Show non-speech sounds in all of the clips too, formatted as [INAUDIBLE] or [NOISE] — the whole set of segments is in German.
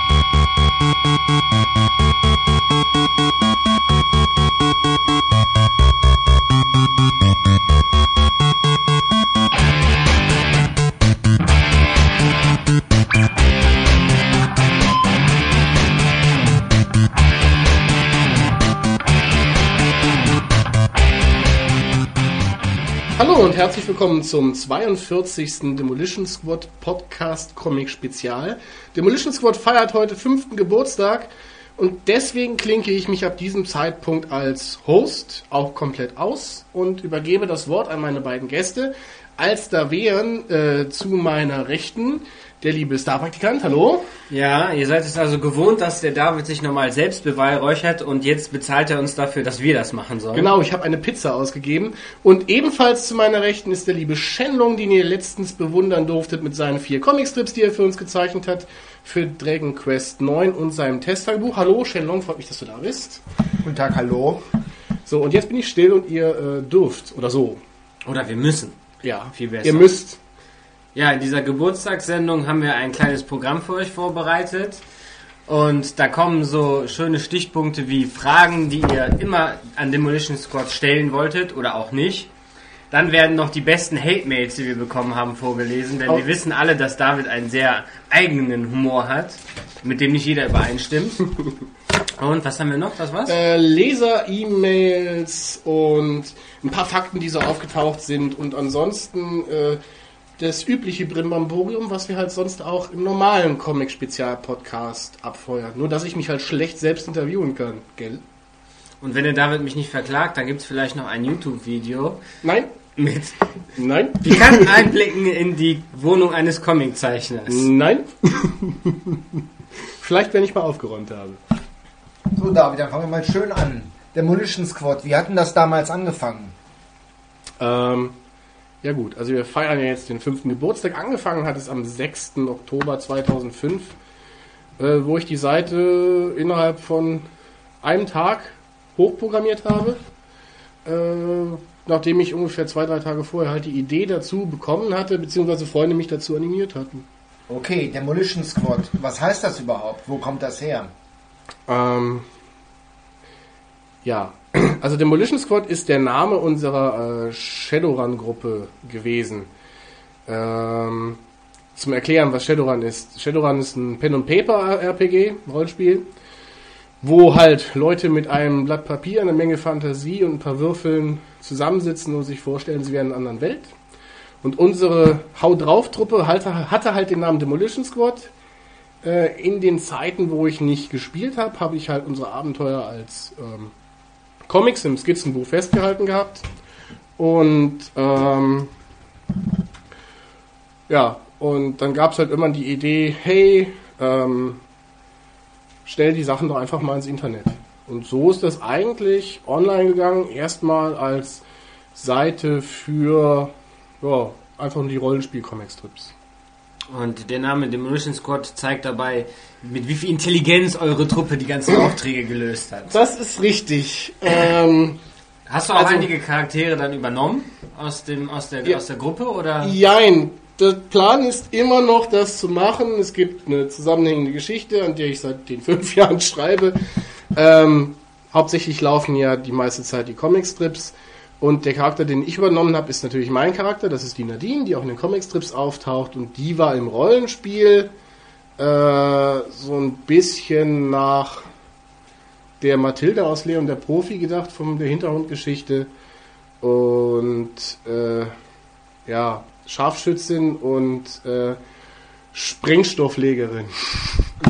Thank you. Willkommen zum 42. Demolition Squad Podcast Comic Spezial. Demolition Squad feiert heute fünften Geburtstag und deswegen klinke ich mich ab diesem Zeitpunkt als Host auch komplett aus und übergebe das Wort an meine beiden Gäste. Als da wären äh, zu meiner Rechten der liebe Starpraktikant, hallo. Ja, ihr seid es also gewohnt, dass der David sich nochmal selbst beweihräuchert und jetzt bezahlt er uns dafür, dass wir das machen sollen. Genau, ich habe eine Pizza ausgegeben. Und ebenfalls zu meiner Rechten ist der liebe Shenlong, den ihr letztens bewundern durftet mit seinen vier Comicstrips, die er für uns gezeichnet hat, für Dragon Quest 9 und seinem Testtagebuch. Hallo Shenlong, freut mich, dass du da bist. Guten Tag, hallo. So, und jetzt bin ich still und ihr äh, dürft, oder so. Oder wir müssen. Ja, viel besser. Ihr müsst. Ja, in dieser Geburtstagssendung haben wir ein kleines Programm für euch vorbereitet. Und da kommen so schöne Stichpunkte wie Fragen, die ihr immer an Demolition Squad stellen wolltet oder auch nicht. Dann werden noch die besten Hate-Mails, die wir bekommen haben, vorgelesen, denn oh. wir wissen alle, dass David einen sehr eigenen Humor hat, mit dem nicht jeder übereinstimmt. [LAUGHS] Und was haben wir noch? Was was? Äh, Leser-E-Mails und ein paar Fakten, die so aufgetaucht sind. Und ansonsten äh, das übliche Brimbamborium, was wir halt sonst auch im normalen Comic-Spezial-Podcast abfeuern. Nur, dass ich mich halt schlecht selbst interviewen kann, gell? Und wenn der David mich nicht verklagt, dann gibt es vielleicht noch ein YouTube-Video. Nein. Mit Nein. pikanten Einblicken in die Wohnung eines Comiczeichners. Nein. [LAUGHS] vielleicht, wenn ich mal aufgeräumt habe. So, David, dann fangen wir mal schön an. Demolition Squad, wie hatten das damals angefangen? Ähm, ja gut, also wir feiern ja jetzt den fünften Geburtstag. Angefangen hat es am 6. Oktober 2005, äh, wo ich die Seite innerhalb von einem Tag hochprogrammiert habe. Äh, nachdem ich ungefähr zwei, drei Tage vorher halt die Idee dazu bekommen hatte, beziehungsweise Freunde mich dazu animiert hatten. Okay, Demolition Squad, was heißt das überhaupt? Wo kommt das her? Ähm, ja, also Demolition Squad ist der Name unserer äh, Shadowrun-Gruppe gewesen. Ähm, zum Erklären, was Shadowrun ist. Shadowrun ist ein Pen-and-Paper-RPG, Rollenspiel, wo halt Leute mit einem Blatt Papier, einer Menge Fantasie und ein paar Würfeln zusammensitzen und sich vorstellen, sie wären in einer anderen Welt. Und unsere Haut drauf Truppe hatte, hatte halt den Namen Demolition Squad. Äh, in den Zeiten, wo ich nicht gespielt habe, habe ich halt unsere Abenteuer als ähm, Comics im Skizzenbuch festgehalten gehabt. Und ähm, ja, und dann gab es halt immer die Idee, hey, ähm, stell die Sachen doch einfach mal ins Internet. Und so ist das eigentlich online gegangen, erstmal als Seite für ja, einfach nur die Rollenspiel-Comic-Strips. Und der Name Demolition Squad zeigt dabei, mit wie viel Intelligenz eure Truppe die ganzen Aufträge gelöst hat. Das ist richtig. Ähm, Hast du auch also, einige Charaktere dann übernommen aus, dem, aus, der, ja, aus der Gruppe? Oder? Jein. Der Plan ist immer noch, das zu machen. Es gibt eine zusammenhängende Geschichte, an der ich seit den [LAUGHS] fünf Jahren schreibe. Ähm, hauptsächlich laufen ja die meiste Zeit die Comicstrips. Und der Charakter, den ich übernommen habe, ist natürlich mein Charakter. Das ist die Nadine, die auch in den Comicstrips auftaucht. Und die war im Rollenspiel äh, so ein bisschen nach der Mathilde aus Leon der Profi gedacht, von der Hintergrundgeschichte. Und äh, ja, Scharfschützin und äh, Sprengstofflegerin.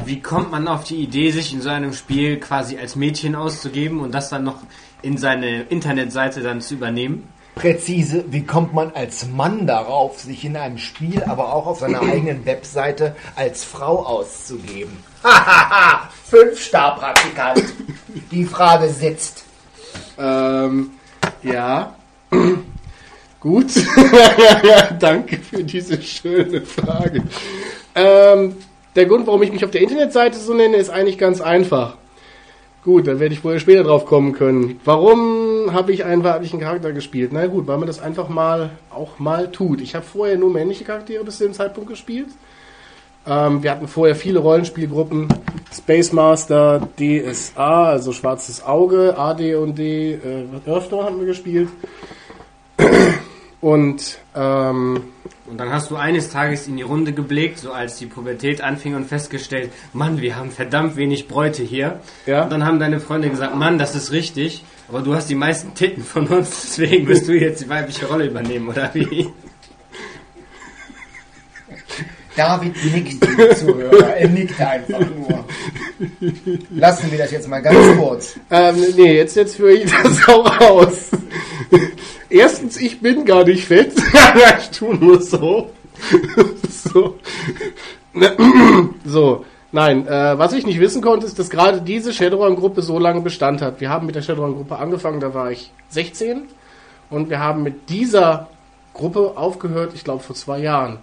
Wie kommt man auf die Idee, sich in so einem Spiel quasi als Mädchen auszugeben und das dann noch in seine Internetseite dann zu übernehmen? Präzise, wie kommt man als Mann darauf, sich in einem Spiel, aber auch auf seiner [CLEARS THROAT] eigenen Webseite als Frau auszugeben? Hahaha, [LAUGHS] fünf Star Praktikant. Die Frage sitzt. Ähm, ja. [CLEARS THROAT] Gut. [LAUGHS] Danke für diese schöne Frage. Ähm, der Grund, warum ich mich auf der Internetseite so nenne, ist eigentlich ganz einfach. Gut, dann werde ich wohl später drauf kommen können. Warum habe ich einen weiblichen Charakter gespielt? Na gut, weil man das einfach mal auch mal tut. Ich habe vorher nur männliche Charaktere bis zu dem Zeitpunkt gespielt. Ähm, wir hatten vorher viele Rollenspielgruppen. Space Master, DSA, also Schwarzes Auge, AD und D, äh, Earthdawn haben wir gespielt. Und ähm, Und dann hast du eines Tages in die Runde geblickt, so als die Pubertät anfing und festgestellt, Mann, wir haben verdammt wenig Bräute hier. Ja. Und dann haben deine Freunde gesagt, Mann, das ist richtig, aber du hast die meisten Titten von uns, deswegen wirst du jetzt die weibliche Rolle übernehmen, oder wie? David nickt, die Zuhörer. Er nickt einfach nur. Lassen wir das jetzt mal ganz kurz. ähm, nee, jetzt, jetzt führe ich [LAUGHS] das auch aus. Erstens, ich bin gar nicht fett. [LAUGHS] ich tue nur so. [LAUGHS] so. so. Nein, äh, was ich nicht wissen konnte, ist, dass gerade diese Shadowrun-Gruppe so lange Bestand hat. Wir haben mit der Shadowrun-Gruppe angefangen, da war ich 16. Und wir haben mit dieser Gruppe aufgehört, ich glaube, vor zwei Jahren.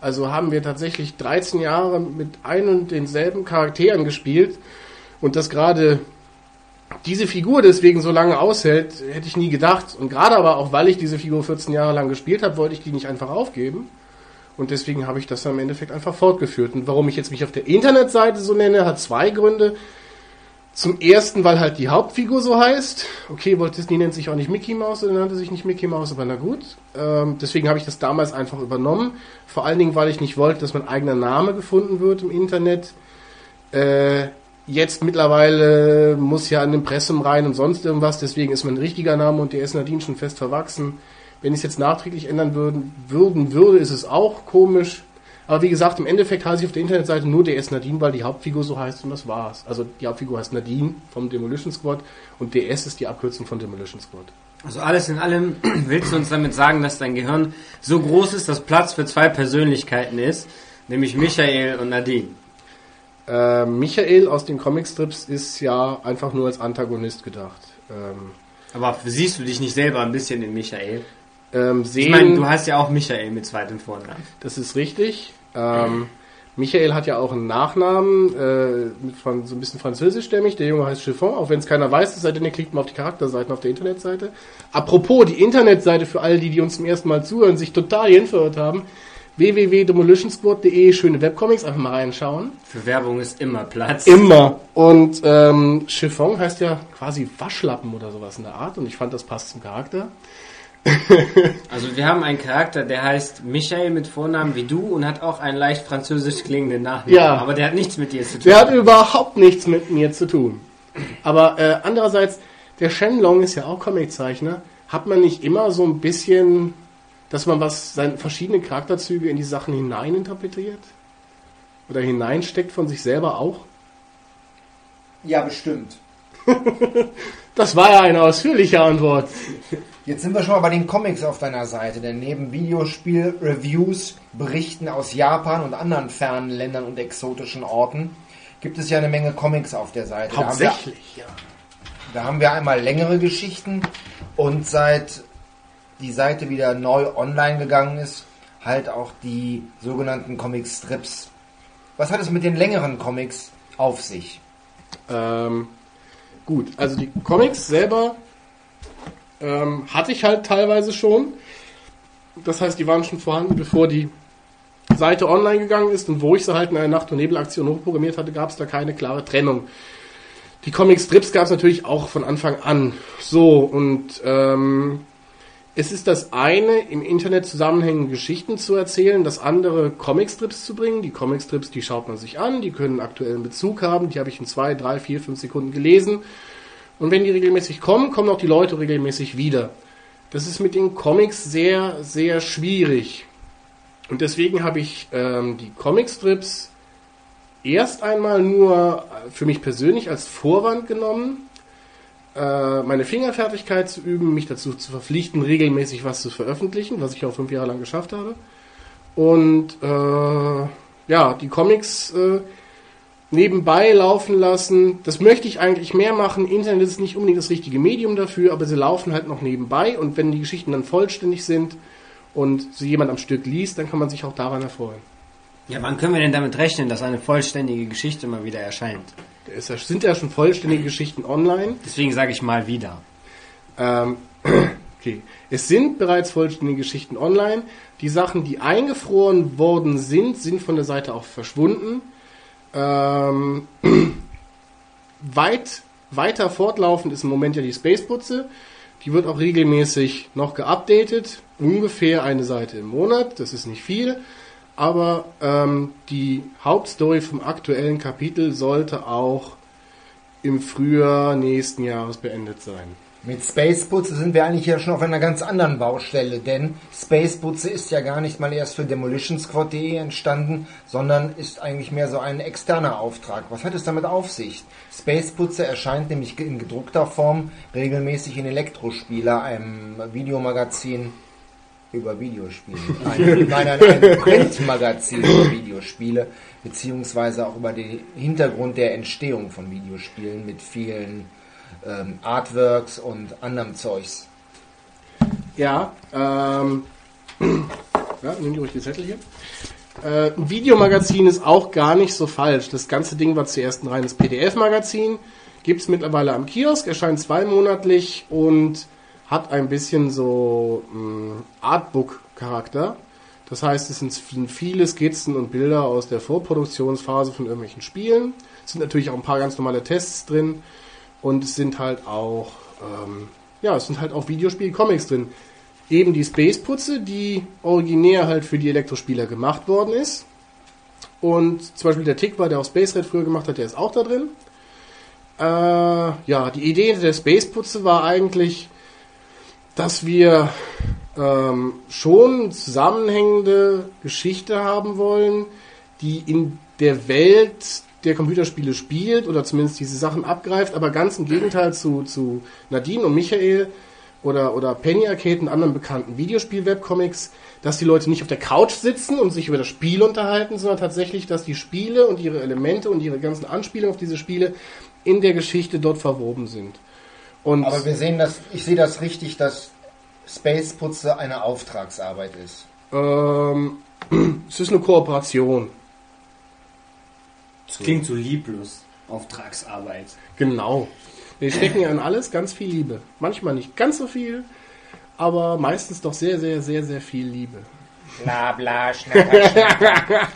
Also haben wir tatsächlich 13 Jahre mit ein und denselben Charakteren gespielt. Und dass gerade diese Figur deswegen so lange aushält, hätte ich nie gedacht. Und gerade aber auch, weil ich diese Figur 14 Jahre lang gespielt habe, wollte ich die nicht einfach aufgeben. Und deswegen habe ich das dann im Endeffekt einfach fortgeführt. Und warum ich jetzt mich auf der Internetseite so nenne, hat zwei Gründe. Zum ersten, weil halt die Hauptfigur so heißt. Okay, Walt Disney nennt sich auch nicht Mickey Mouse, oder nannte sich nicht Mickey Mouse, aber na gut. Ähm, deswegen habe ich das damals einfach übernommen. Vor allen Dingen, weil ich nicht wollte, dass mein eigener Name gefunden wird im Internet. Äh, jetzt mittlerweile muss ja an den Impressum rein und sonst irgendwas, deswegen ist mein richtiger Name und DS Nadine schon fest verwachsen. Wenn ich es jetzt nachträglich ändern würden, würden würde, ist es auch komisch. Aber wie gesagt, im Endeffekt heiße ich auf der Internetseite nur DS Nadine, weil die Hauptfigur so heißt und das war's. Also die Hauptfigur heißt Nadine vom Demolition Squad und DS ist die Abkürzung von Demolition Squad. Also alles in allem [CLEARS THROAT] willst du uns damit sagen, dass dein Gehirn so groß ist, dass Platz für zwei Persönlichkeiten ist, nämlich Michael und Nadine. Äh, Michael aus den Comicstrips ist ja einfach nur als Antagonist gedacht. Ähm, Aber siehst du dich nicht selber ein bisschen in Michael? ähm, Ich sehen, meine, du heißt ja auch Michael mit zweitem Vornamen. Das ist richtig. Ähm, Michael hat ja auch einen Nachnamen, äh, von, so ein bisschen französischstämmig. Der Junge heißt Chiffon, auch wenn es keiner weiß, es sei denn, ihr klickt mal auf die Charakterseiten auf der Internetseite. Apropos, die Internetseite für alle, die, die uns zum ersten Mal zuhören, sich total hinverirrt haben. www.demolitionsquad.de, schöne Webcomics, einfach mal reinschauen. Für Werbung ist immer Platz. Immer. Und ähm, Chiffon heißt ja quasi Waschlappen oder sowas in der Art. Und ich fand, das passt zum Charakter. [LAUGHS] Also wir haben einen Charakter, der heißt Michael mit Vornamen wie du und hat auch einen leicht französisch klingenden Nachnamen. Ja. Aber der hat nichts mit dir zu tun. Der hat überhaupt nichts mit mir zu tun. Aber äh, andererseits, der Shenlong ist ja auch Comiczeichner. Hat man nicht immer so ein bisschen, dass man was, seine verschiedene Charakterzüge in die Sachen hineininterpretiert? Oder hineinsteckt von sich selber auch? Ja, bestimmt. [LAUGHS] Das war ja eine ausführliche Antwort. Jetzt sind wir schon mal bei den Comics auf deiner Seite, denn neben Videospiel-Reviews, Berichten aus Japan und anderen fernen Ländern und exotischen Orten gibt es ja eine Menge Comics auf der Seite. Hauptsächlich, ja. Da haben wir einmal längere Geschichten und seit die Seite wieder neu online gegangen ist, halt auch die sogenannten Comic-Strips. Was hat es mit den längeren Comics auf sich? Ähm, gut, also die Comics selber ähm, hatte ich halt teilweise schon. Das heißt, die waren schon vorhanden, bevor die Seite online gegangen ist und wo ich sie halt in einer Nacht- und Nebelaktion hochprogrammiert hatte, gab es da keine klare Trennung. Die Comic-Strips gab es natürlich auch von Anfang an. So, und ähm, es ist das eine, im Internet zusammenhängende Geschichten zu erzählen, das andere Comicstrips zu bringen. Die Comicstrips, die schaut man sich an, die können aktuellen Bezug haben, die habe ich in zwei, drei, vier, fünf Sekunden gelesen. Und wenn die regelmäßig kommen, kommen auch die Leute regelmäßig wieder. Das ist mit den Comics sehr, sehr schwierig. Und deswegen habe ich ähm, die Comicstrips erst einmal nur für mich persönlich als Vorwand genommen, meine Fingerfertigkeit zu üben, mich dazu zu verpflichten, regelmäßig was zu veröffentlichen, was ich auch fünf Jahre lang geschafft habe. Und äh, ja, die Comics äh, nebenbei laufen lassen. Das möchte ich eigentlich mehr machen. Internet ist nicht unbedingt das richtige Medium dafür, aber sie laufen halt noch nebenbei. Und wenn die Geschichten dann vollständig sind und sie jemand am Stück liest, dann kann man sich auch daran erfreuen. Ja, wann können wir denn damit rechnen, dass eine vollständige Geschichte mal wieder erscheint? Es sind ja schon vollständige Geschichten online. Deswegen sage ich mal wieder. Ähm, [CLEARS THROAT] Okay. Es sind bereits vollständige Geschichten online. Die Sachen, die eingefroren worden sind, sind von der Seite auch verschwunden. Ähm, [CLEARS THROAT] weit, weiter fortlaufend ist im Moment ja die Spaceputze. Die wird auch regelmäßig noch geupdatet. Ungefähr eine Seite im Monat. Das ist nicht viel. Aber ähm, die Hauptstory vom aktuellen Kapitel sollte auch im Frühjahr nächsten Jahres beendet sein. Mit Spaceputze sind wir eigentlich ja schon auf einer ganz anderen Baustelle, denn Spaceputze ist ja gar nicht mal erst für demolitionsquad.de entstanden, sondern ist eigentlich mehr so ein externer Auftrag. Was hat es damit auf sich? Spaceputze erscheint nämlich in gedruckter Form regelmäßig in Elektrospieler, einem Videomagazin über Videospiele. Ein, [LAUGHS] nein, ein, ein Printmagazin über Videospiele, beziehungsweise auch über den Hintergrund der Entstehung von Videospielen mit vielen ähm, Artworks und anderem Zeugs. Ja, ähm, [CLEARS THROAT] ja, nimm die ruhig die Zettel hier. Äh, ein Videomagazin ist auch gar nicht so falsch. Das ganze Ding war zuerst ein reines PDF-Magazin, gibt es mittlerweile am Kiosk, erscheint zweimonatlich und hat ein bisschen so ähm, Artbook-Charakter. Das heißt, es sind viele Skizzen und Bilder aus der Vorproduktionsphase von irgendwelchen Spielen. Es sind natürlich auch ein paar ganz normale Tests drin. Und es sind halt auch, ähm, ja, es sind halt auch Videospiel-Comics drin. Eben die Space-Putze, die originär halt für die Elektrospieler gemacht worden ist. Und zum Beispiel der Tick der auch Space Red früher gemacht hat, der ist auch da drin. Äh, ja, die Idee der Space-Putze war eigentlich, dass wir ähm, schon zusammenhängende Geschichte haben wollen, die in der Welt der Computerspiele spielt oder zumindest diese Sachen abgreift, aber ganz im Gegenteil zu, zu Nadine und Michael oder, oder Penny Arcade und anderen bekannten Videospiel-Webcomics, dass die Leute nicht auf der Couch sitzen und sich über das Spiel unterhalten, sondern tatsächlich, dass die Spiele und ihre Elemente und ihre ganzen Anspielungen auf diese Spiele in der Geschichte dort verwoben sind. Und Aber wir sehen das, ich sehe das richtig, dass Space Putze eine Auftragsarbeit ist. Ähm, [CLEARS THROAT] es ist eine Kooperation. Das klingt so lieblos. Auftragsarbeit. Genau. Wir stecken ja in alles ganz viel Liebe. Manchmal nicht ganz so viel, aber meistens doch sehr, sehr, sehr, sehr viel Liebe. Bla bla, schnacker, [LAUGHS] schnacker.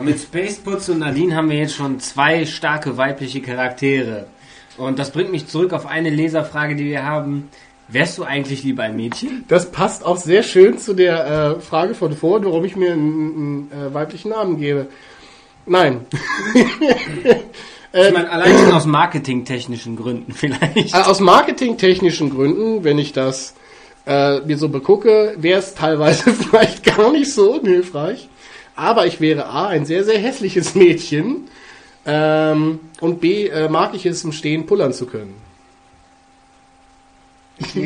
mit Spaceputz und Nadine haben wir jetzt schon zwei starke weibliche Charaktere. Und das bringt mich zurück auf eine Leserfrage, die wir haben. Wärst du eigentlich lieber ein Mädchen? Das passt auch sehr schön zu der äh, Frage von vorhin, warum ich mir einen, einen äh, weiblichen Namen gebe. Nein. [LAUGHS] ich meine, allein schon aus marketingtechnischen Gründen [LAUGHS] vielleicht. Äh, aus marketingtechnischen Gründen, wenn ich das äh, mir so begucke, wäre es teilweise [LAUGHS] vielleicht gar nicht so unhilfreich. Aber ich wäre A, ein sehr, sehr hässliches Mädchen. Ähm, und B, äh, mag ich es im Stehen pullern zu können.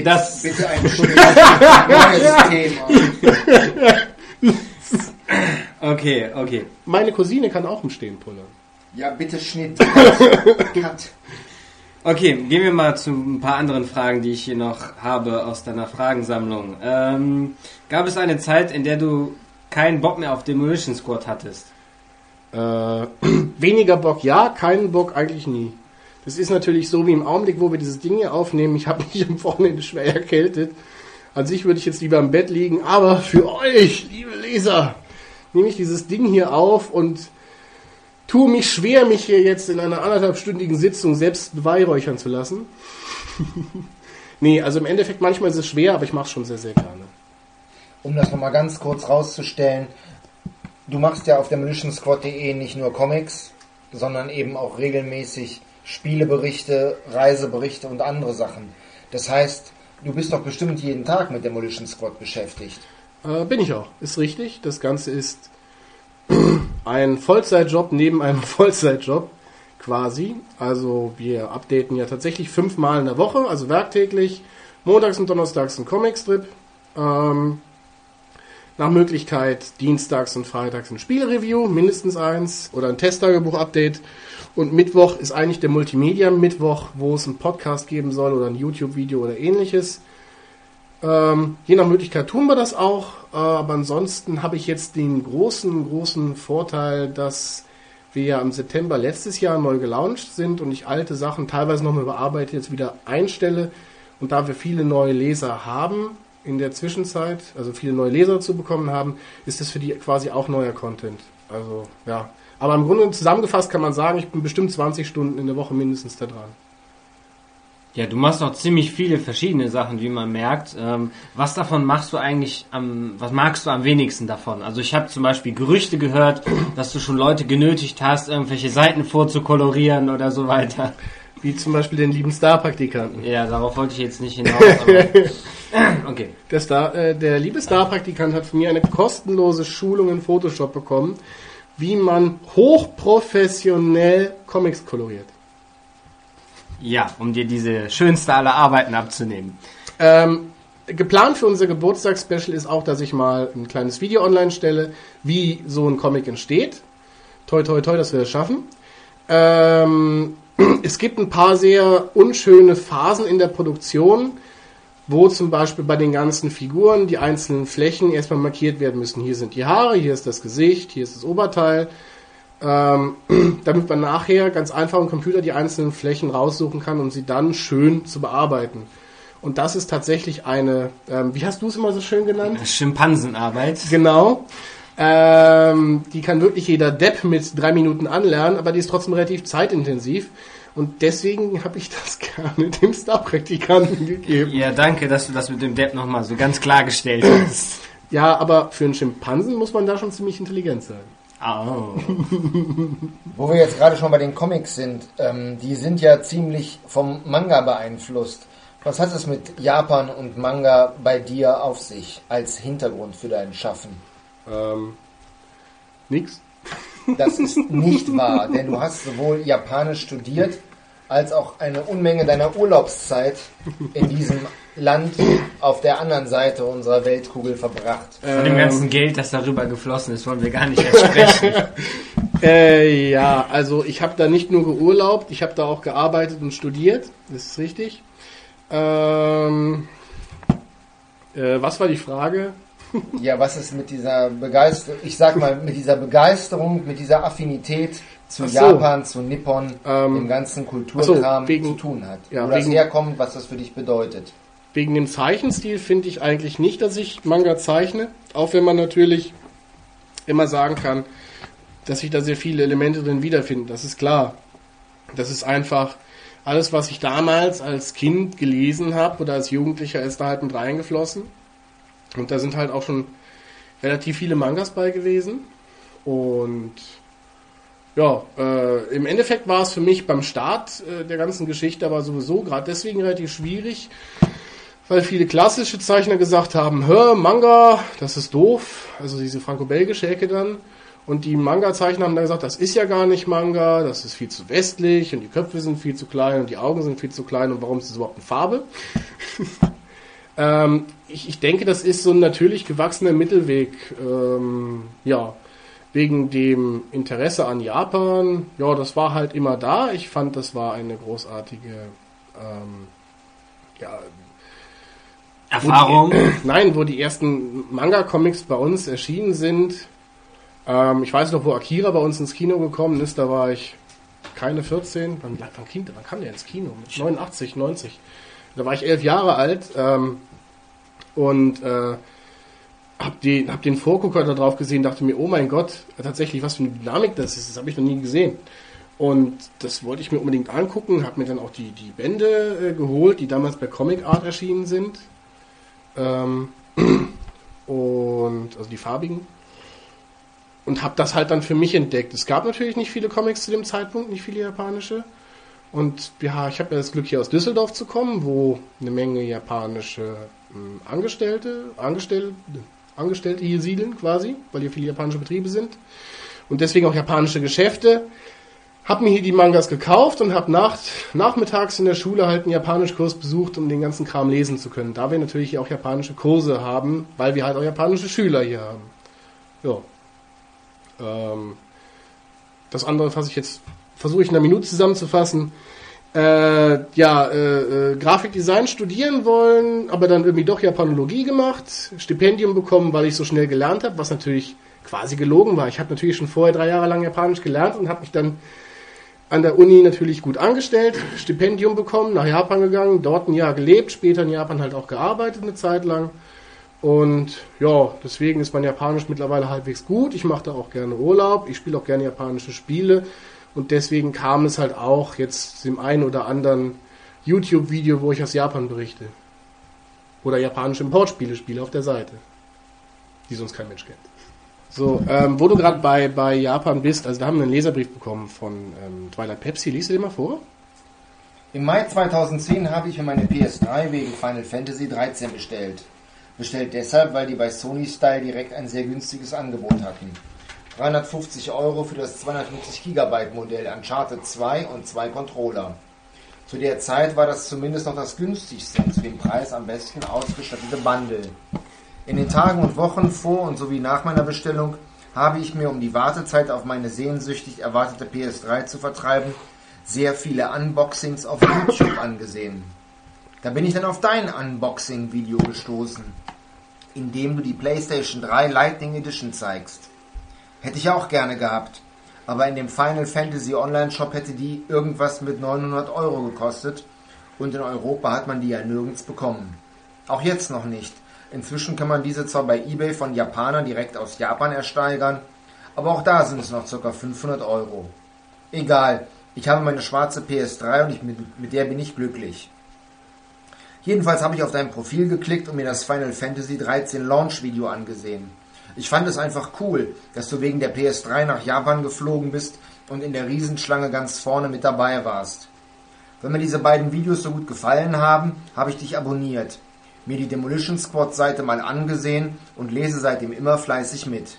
Das bitte ein neues [LAUGHS] Thema. Okay, okay. Meine Cousine kann auch im Stehen pullern. Ja, bitte Schnitt. Cut. Okay, gehen wir mal zu ein paar anderen Fragen, die ich hier noch habe aus deiner Fragensammlung. Ähm, gab es eine Zeit, in der du keinen Bock mehr auf Demolition Squad hattest? Äh, [CLEARS THROAT] weniger Bock ja, keinen Bock eigentlich nie. Das ist natürlich so wie im Augenblick, wo wir dieses Ding hier aufnehmen. Ich habe [LAUGHS] mich am Wochenende schwer erkältet. An sich würde ich jetzt lieber im Bett liegen, aber für euch, liebe Leser, nehme ich dieses Ding hier auf und tue mich schwer, mich hier jetzt in einer anderthalbstündigen Sitzung selbst beweihräuchern zu lassen. [LAUGHS] nee, also im Endeffekt manchmal ist es schwer, aber ich mache es schon sehr, sehr gerne. Um das nochmal ganz kurz rauszustellen, du machst ja auf demolitionsquad.de nicht nur Comics, sondern eben auch regelmäßig Spieleberichte, Reiseberichte und andere Sachen. Das heißt, du bist doch bestimmt jeden Tag mit Demolition Squad beschäftigt. Äh, bin ich auch, ist richtig. Das Ganze ist [CLEARS THROAT] ein Vollzeitjob neben einem [LAUGHS] Vollzeitjob quasi. Also wir updaten ja tatsächlich fünfmal in der Woche, also werktäglich. Montags und Donnerstags ein Comicstrip. Ähm, nach Möglichkeit dienstags und freitags ein Spielreview, mindestens eins, oder ein Testtagebuch-Update. Und Mittwoch ist eigentlich der Multimedia-Mittwoch, wo es einen Podcast geben soll oder ein YouTube-Video oder ähnliches. Ähm, je nach Möglichkeit tun wir das auch, äh, aber ansonsten habe ich jetzt den großen, großen Vorteil, dass wir ja im September letztes Jahr neu gelauncht sind und ich alte Sachen teilweise nochmal überarbeite, jetzt wieder einstelle. Und da wir viele neue Leser haben, in der Zwischenzeit, also viele neue Leser zu bekommen haben, ist das für die quasi auch neuer Content. Also ja. Aber im Grunde zusammengefasst kann man sagen, ich bin bestimmt 20 Stunden in der Woche mindestens da dran. Ja, du machst auch ziemlich viele verschiedene Sachen, wie man merkt. Ähm, was davon machst du eigentlich am, was magst du am wenigsten davon? Also ich habe zum Beispiel Gerüchte gehört, dass du schon Leute genötigt hast, irgendwelche Seiten vorzukolorieren oder so weiter. Wie zum Beispiel den lieben Star-Praktikanten. Ja, darauf wollte ich jetzt nicht hinaus. Aber [LAUGHS] okay. Der, Star, äh, der liebe Star-Praktikant hat von mir eine kostenlose Schulung in Photoshop bekommen, wie man hochprofessionell Comics koloriert. Ja, um dir diese schönste aller Arbeiten abzunehmen. Ähm, geplant für unser Geburtstagsspecial ist auch, dass ich mal ein kleines Video online stelle, wie so ein Comic entsteht. Toi, toi, toi, dass wir das schaffen. Ähm, es gibt ein paar sehr unschöne Phasen in der Produktion, wo zum Beispiel bei den ganzen Figuren die einzelnen Flächen erstmal markiert werden müssen. Hier sind die Haare, hier ist das Gesicht, hier ist das Oberteil. Ähm, [CLEARS THROAT] damit man nachher ganz einfach im Computer die einzelnen Flächen raussuchen kann, um sie dann schön zu bearbeiten. Und das ist tatsächlich eine, ähm, wie hast du es immer so schön genannt? Schimpansenarbeit. Genau. Ähm, die kann wirklich jeder Depp mit drei Minuten anlernen, aber die ist trotzdem relativ zeitintensiv. Und deswegen habe ich das [LAUGHS] gerne dem Star-Praktikanten gegeben. Ja, danke, dass du das mit dem Depp nochmal so ganz klargestellt hast. [CLEARS THROAT] Ja, aber für einen Schimpansen muss man da schon ziemlich intelligent sein. Oh. Wo wir jetzt gerade schon bei den Comics sind, ähm, die sind ja ziemlich vom Manga beeinflusst. Was hat es mit Japan und Manga bei dir auf sich als Hintergrund für dein Schaffen? Ähm, nix. [LAUGHS] Das ist nicht wahr, denn du hast sowohl Japanisch studiert als auch eine Unmenge deiner Urlaubszeit in diesem Land auf der anderen Seite unserer Weltkugel verbracht. Von dem ganzen Geld, das darüber geflossen ist, wollen wir gar nicht erst sprechen. [LAUGHS] Äh, ja, also ich habe da nicht nur geurlaubt, ich habe da auch gearbeitet und studiert. Das ist richtig. Ähm, äh, was war die Frage? [LAUGHS] Ja, was ist mit dieser Begeisterung, ich sag mal, mit dieser Begeisterung, mit dieser Affinität zu so. Japan, zu Nippon, Ähm, dem ganzen Kulturkram so, wegen- zu tun hat? ja, Wo das wegen- herkommt, was das für dich bedeutet. Wegen dem Zeichenstil finde ich eigentlich nicht, dass ich Manga zeichne. Auch wenn man natürlich immer sagen kann, dass sich da sehr viele Elemente drin wiederfinden. Das ist klar. Das ist einfach alles, was ich damals als Kind gelesen habe oder als Jugendlicher, ist da halt mit reingeflossen. Und da sind halt auch schon relativ viele Mangas bei gewesen. Und ja, äh, im Endeffekt war es für mich beim Start äh, der ganzen Geschichte aber sowieso gerade deswegen relativ schwierig, weil viele klassische Zeichner gesagt haben, hör, Manga, das ist doof, also diese franco-belgische Ecke dann. Und die Manga-Zeichner haben dann gesagt, das ist ja gar nicht Manga, das ist viel zu westlich und die Köpfe sind viel zu klein und die Augen sind viel zu klein und warum ist das überhaupt eine Farbe? [LAUGHS] ähm, ich, ich denke, das ist so ein natürlich gewachsener Mittelweg. Ähm, ja, wegen dem Interesse an Japan, ja, das war halt immer da. Ich fand, das war eine großartige ähm, ja, Erfahrung. [CLEARS THROAT] Nein, wo die ersten Manga-Comics bei uns erschienen sind. Ähm, ich weiß noch, wo Akira bei uns ins Kino gekommen ist, da war ich keine 14. Wann, wann, kind, wann kam der ins Kino? Mit 89, 90. Da war ich elf Jahre alt ähm, und äh, hab, die, hab den Vorgucker da drauf gesehen, dachte mir, oh mein Gott, tatsächlich, was für eine Dynamik das ist, das habe ich noch nie gesehen. Und das wollte ich mir unbedingt angucken, habe mir dann auch die, die Bände äh, geholt, die damals bei Comic Art erschienen sind. Ähm, [CLEARS THROAT] und also die farbigen. Und habe das halt dann für mich entdeckt. Es gab natürlich nicht viele Comics zu dem Zeitpunkt, nicht viele japanische. Und ja, ich habe ja das Glück, hier aus Düsseldorf zu kommen, wo eine Menge japanische Angestellte, Angestellte, Angestellte hier siedeln quasi, weil hier viele japanische Betriebe sind. Und deswegen auch japanische Geschäfte. Hab mir hier die Mangas gekauft und hab nach, nachmittags in der Schule halt einen Japanischkurs besucht, um den ganzen Kram lesen zu können. Da wir natürlich hier auch japanische Kurse haben, weil wir halt auch japanische Schüler hier haben. Ja. Ähm, das andere fasse ich jetzt, versuche ich in einer Minute zusammenzufassen. Äh, ja, äh, äh, Grafikdesign studieren wollen, aber dann irgendwie doch Japanologie gemacht, Stipendium bekommen, weil ich so schnell gelernt habe, was natürlich quasi gelogen war. Ich habe natürlich schon vorher drei Jahre lang Japanisch gelernt und habe mich dann an der Uni natürlich gut angestellt, Stipendium bekommen, nach Japan gegangen, dort ein Jahr gelebt, später in Japan halt auch gearbeitet eine Zeit lang. Und ja, deswegen ist mein Japanisch mittlerweile halbwegs gut. Ich mache da auch gerne Urlaub, ich spiele auch gerne japanische Spiele. Und deswegen kam es halt auch jetzt dem einen oder anderen YouTube-Video, wo ich aus Japan berichte. Oder japanische Importspiele spiele auf der Seite. Die sonst kein Mensch kennt. So, ähm, wo du gerade bei, bei Japan bist, also da haben wir einen Leserbrief bekommen von ähm, Twilight Pepsi. Lies du den mal vor? Im Mai 2010 habe ich mir meine PS3 wegen Final Fantasy 13 bestellt. Bestellt deshalb, weil die bei Sony Style direkt ein sehr günstiges Angebot hatten. 350 Euro für das 250 GB Modell Uncharted 2 und zwei Controller. Zu der Zeit war das zumindest noch das günstigste und zu dem Preis am besten ausgestattete Bundle. In den Tagen und Wochen vor und sowie nach meiner Bestellung habe ich mir, um die Wartezeit auf meine sehnsüchtig erwartete PS3 zu vertreiben, sehr viele Unboxings auf YouTube angesehen. Da bin ich dann auf dein Unboxing-Video gestoßen, in dem du die PlayStation 3 Lightning Edition zeigst. Hätte ich auch gerne gehabt, aber in dem Final Fantasy Online Shop hätte die irgendwas mit 900 Euro gekostet und in Europa hat man die ja nirgends bekommen. Auch jetzt noch nicht. Inzwischen kann man diese zwar bei eBay von Japanern direkt aus Japan ersteigern, aber auch da sind es noch ca. 500 Euro. Egal, ich habe meine schwarze PS3 und ich, mit, mit der bin ich glücklich. Jedenfalls habe ich auf dein Profil geklickt und mir das Final Fantasy 13 Launch Video angesehen. Ich fand es einfach cool, dass du wegen der PS3 nach Japan geflogen bist und in der Riesenschlange ganz vorne mit dabei warst. Wenn mir diese beiden Videos so gut gefallen haben, habe ich dich abonniert mir die Demolition Squad Seite mal angesehen und lese seitdem immer fleißig mit.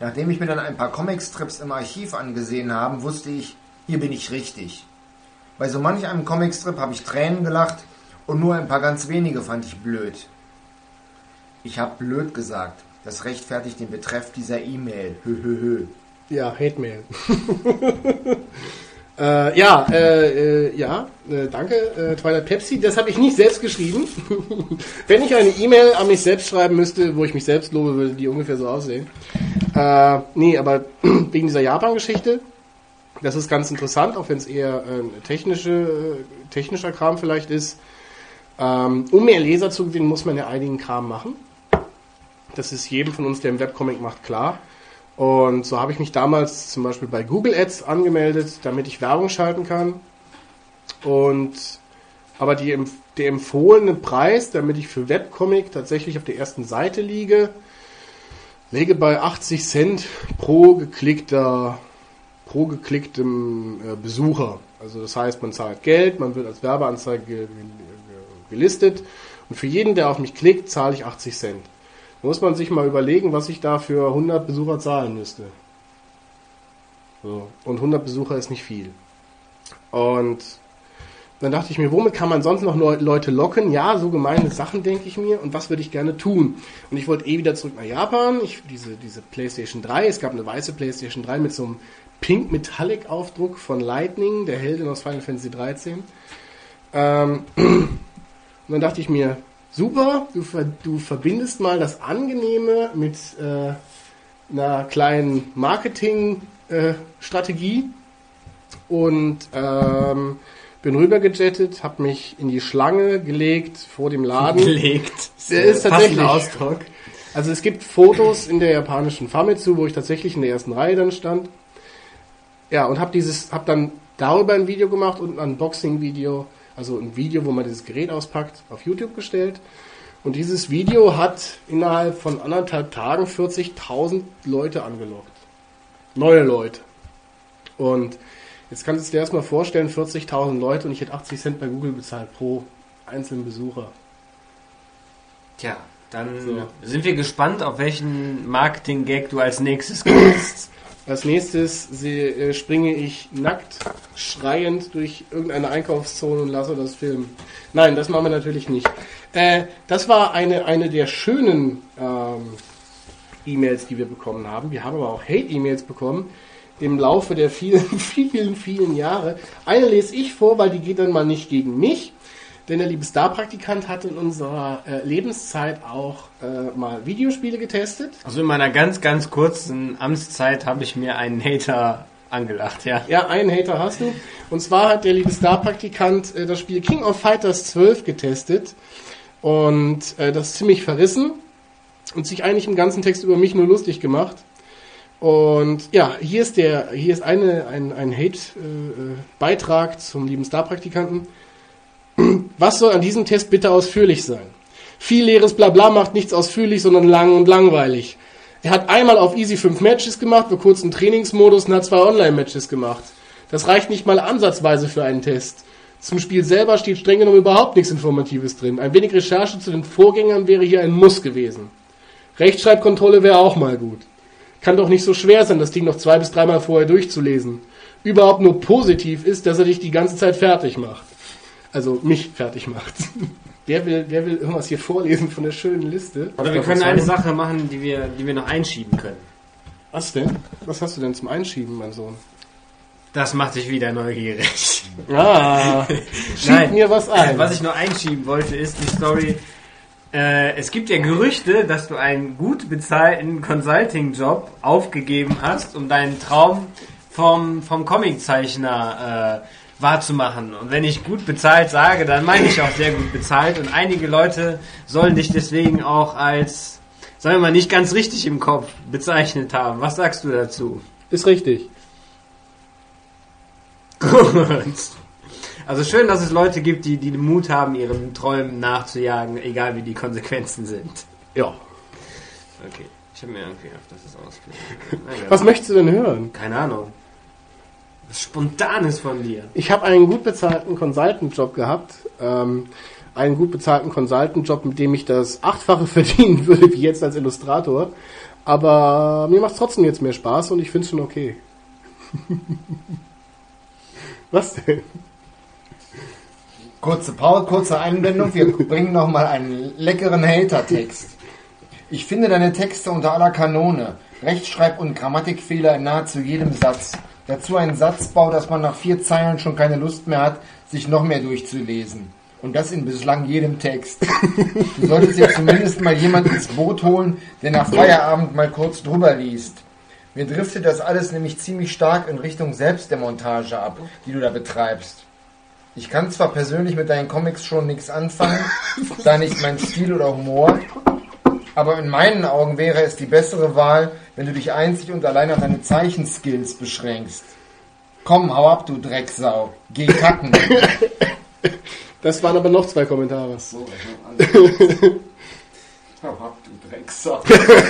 Nachdem ich mir dann ein paar Comicstrips im Archiv angesehen habe, wusste ich, hier bin ich richtig. Bei so manch einem Comicstrip habe ich Tränen gelacht und nur ein paar ganz wenige fand ich blöd. Ich habe blöd gesagt. Das rechtfertigt den Betreff dieser E-Mail. Hö, hö, hö. Ja, Hate Mail. [LAUGHS] Äh, ja, äh, äh, ja, äh, danke, äh, Twilight Pepsi. Das habe ich nicht selbst geschrieben. [LAUGHS] Wenn ich eine E-Mail an mich selbst schreiben müsste, wo ich mich selbst lobe, würde die ungefähr so aussehen. Äh, nee, aber [CLEARS THROAT] wegen dieser Japan-Geschichte, das ist ganz interessant, auch wenn es eher äh, technische, technischer Kram vielleicht ist. Ähm, um mehr Leser zu gewinnen, muss man ja einigen Kram machen. Das ist jedem von uns, der im Webcomic macht, klar. Und so habe ich mich damals zum Beispiel bei Google Ads angemeldet, damit ich Werbung schalten kann. Und aber die, der empfohlene Preis, damit ich für Webcomic tatsächlich auf der ersten Seite liege, lege bei 80 Cent pro geklickter, pro geklicktem äh, Besucher. Also das heißt, man zahlt Geld, man wird als Werbeanzeige gelistet und für jeden, der auf mich klickt, zahle ich 80 Cent muss man sich mal überlegen, was ich da für 100 Besucher zahlen müsste. So. Und 100 Besucher ist nicht viel. Und dann dachte ich mir, womit kann man sonst noch Leute locken? Ja, so gemeine Sachen denke ich mir. Und was würde ich gerne tun? Und ich wollte eh wieder zurück nach Japan. Ich, diese, diese PlayStation 3, es gab eine weiße PlayStation 3 mit so einem Pink Metallic Aufdruck von Lightning, der Heldin aus Final Fantasy 13. Ähm, [CLEARS THROAT] und dann dachte ich mir, super, du, ver du verbindest mal das Angenehme mit äh, einer kleinen Marketing-Strategie äh, und ähm, bin rübergejettet, habe mich in die Schlange gelegt vor dem Laden. [LAUGHS] Gelegt. Der ist tatsächlich Ausdruck. Also es gibt Fotos in der japanischen Famitsu, wo ich tatsächlich in der ersten Reihe dann stand. Ja, und habe dieses, habe dann darüber ein Video gemacht und ein Unboxing-Video also ein Video, wo man dieses Gerät auspackt, auf YouTube gestellt. Und dieses Video hat innerhalb von anderthalb Tagen 40.000 Leute angelockt. Neue Leute. Und jetzt kannst du dir erstmal vorstellen, 40.000 Leute und ich hätte 80 Cent bei Google bezahlt pro einzelnen Besucher. Tja, dann so. sind wir gespannt, auf welchen Marketing-Gag du als nächstes kommst. [LAUGHS] Als nächstes äh, springe ich nackt, schreiend durch irgendeine Einkaufszone und lasse das filmen. Nein, das machen wir natürlich nicht. Äh, das war eine, eine der schönen ähm, E-Mails, die wir bekommen haben. Wir haben aber auch Hate-E-Mails bekommen im Laufe der vielen, [LAUGHS] vielen, vielen Jahre. Eine lese ich vor, weil die geht dann mal nicht gegen mich, denn der liebe Star-Praktikant hat in unserer äh, Lebenszeit auch äh, mal Videospiele getestet. Also in meiner ganz, ganz kurzen Amtszeit habe ich mir einen Hater angelacht, ja. Ja, einen Hater hast du. Und zwar hat der liebe Star-Praktikant äh, das Spiel King of Fighters 12 getestet und äh, das ziemlich verrissen und sich eigentlich im ganzen Text über mich nur lustig gemacht. Und ja, hier ist der, hier ist eine, ein, ein Hate-Beitrag zum lieben Star-Praktikanten. Was soll an diesem Test bitte ausführlich sein? Viel leeres Blabla macht nichts ausführlich, sondern lang und langweilig. Er hat einmal auf Easy 5 Matches gemacht, für kurzen Trainingsmodus und hat zwei Online-Matches gemacht. Das reicht nicht mal ansatzweise für einen Test. Zum Spiel selber steht streng genommen überhaupt nichts Informatives drin. Ein wenig Recherche zu den Vorgängern wäre hier ein Muss gewesen. Rechtschreibkontrolle wäre auch mal gut. Kann doch nicht so schwer sein, das Ding noch zwei bis dreimal vorher durchzulesen. Überhaupt nur positiv ist, dass er dich die ganze Zeit fertig macht. Also mich fertig macht. Wer will, wer will irgendwas hier vorlesen von der schönen Liste? Oder wir können eine Sache machen, die wir, die wir noch einschieben können. Was denn? Was hast du denn zum Einschieben, mein Sohn? Das macht dich wieder neugierig. Ah, [LAUGHS] schieb mir was ein. Was ich nur einschieben wollte, ist die Story. Äh, es gibt ja Gerüchte, dass du einen gut bezahlten Consulting-Job aufgegeben hast, um deinen Traum vom, vom Comiczeichner äh, wahrzumachen. Und wenn ich gut bezahlt sage, dann meine ich auch sehr gut bezahlt. Und einige Leute sollen dich deswegen auch als, sagen wir mal, nicht ganz richtig im Kopf bezeichnet haben. Was sagst du dazu? Ist richtig. Also schön, dass es Leute gibt, die, die den Mut haben, ihren Träumen nachzujagen, egal wie die Konsequenzen sind. Ja. Okay. Ich habe mir irgendwie dass es ausgeht. [LAUGHS] Was möchtest du denn hören? Keine Ahnung. Was Spontanes von dir. Ich habe einen gut bezahlten Consultant-Job gehabt. Ähm, einen gut bezahlten Consultant-Job, mit dem ich das Achtfache [LAUGHS] verdienen würde, wie jetzt als Illustrator. Aber mir macht es trotzdem jetzt mehr Spaß und ich finde es schon okay. [LAUGHS] Was denn? Kurze Pause, kurze Einblendung. Wir [LAUGHS] bringen nochmal einen leckeren Hater-Text. Ich finde deine Texte unter aller Kanone. Rechtschreib- und Grammatikfehler in nahezu jedem Satz. Dazu ein Satzbau, dass man nach vier Zeilen schon keine Lust mehr hat, sich noch mehr durchzulesen. Und das in bislang jedem Text. [LAUGHS] Du solltest ja zumindest mal jemanden ins Boot holen, der nach Feierabend mal kurz drüber liest. Mir driftet das alles nämlich ziemlich stark in Richtung Selbstdemontage ab, die du da betreibst. Ich kann zwar persönlich mit deinen Comics schon nichts anfangen, da nicht mein Stil oder Humor, aber in meinen Augen wäre es die bessere Wahl, wenn du dich einzig und allein auf deine Zeichenskills beschränkst. Komm, hau ab, du Drecksau. Geh kacken. [COUGHS] Das waren aber noch zwei Kommentare. hau ab, du Drecksau.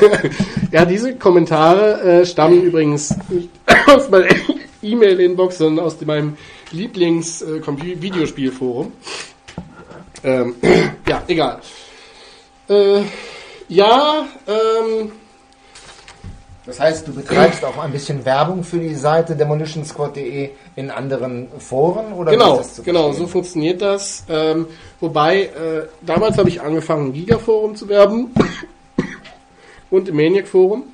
[LAUGHS] Ja, diese Kommentare äh, stammen übrigens nicht aus meiner [COUGHS] E-Mail-Inbox, sondern aus meinem Lieblings-Videospielforum. Ähm, [COUGHS] ja, egal. Äh, ja, ähm, Das heißt, du betreibst auch ein bisschen Werbung für die Seite demolitionsquad.de in anderen Foren? Oder genau, genau, so funktioniert das. Ähm, wobei, äh, damals habe ich angefangen, im Giga-Forum zu werben [COUGHS] und im Maniac-Forum.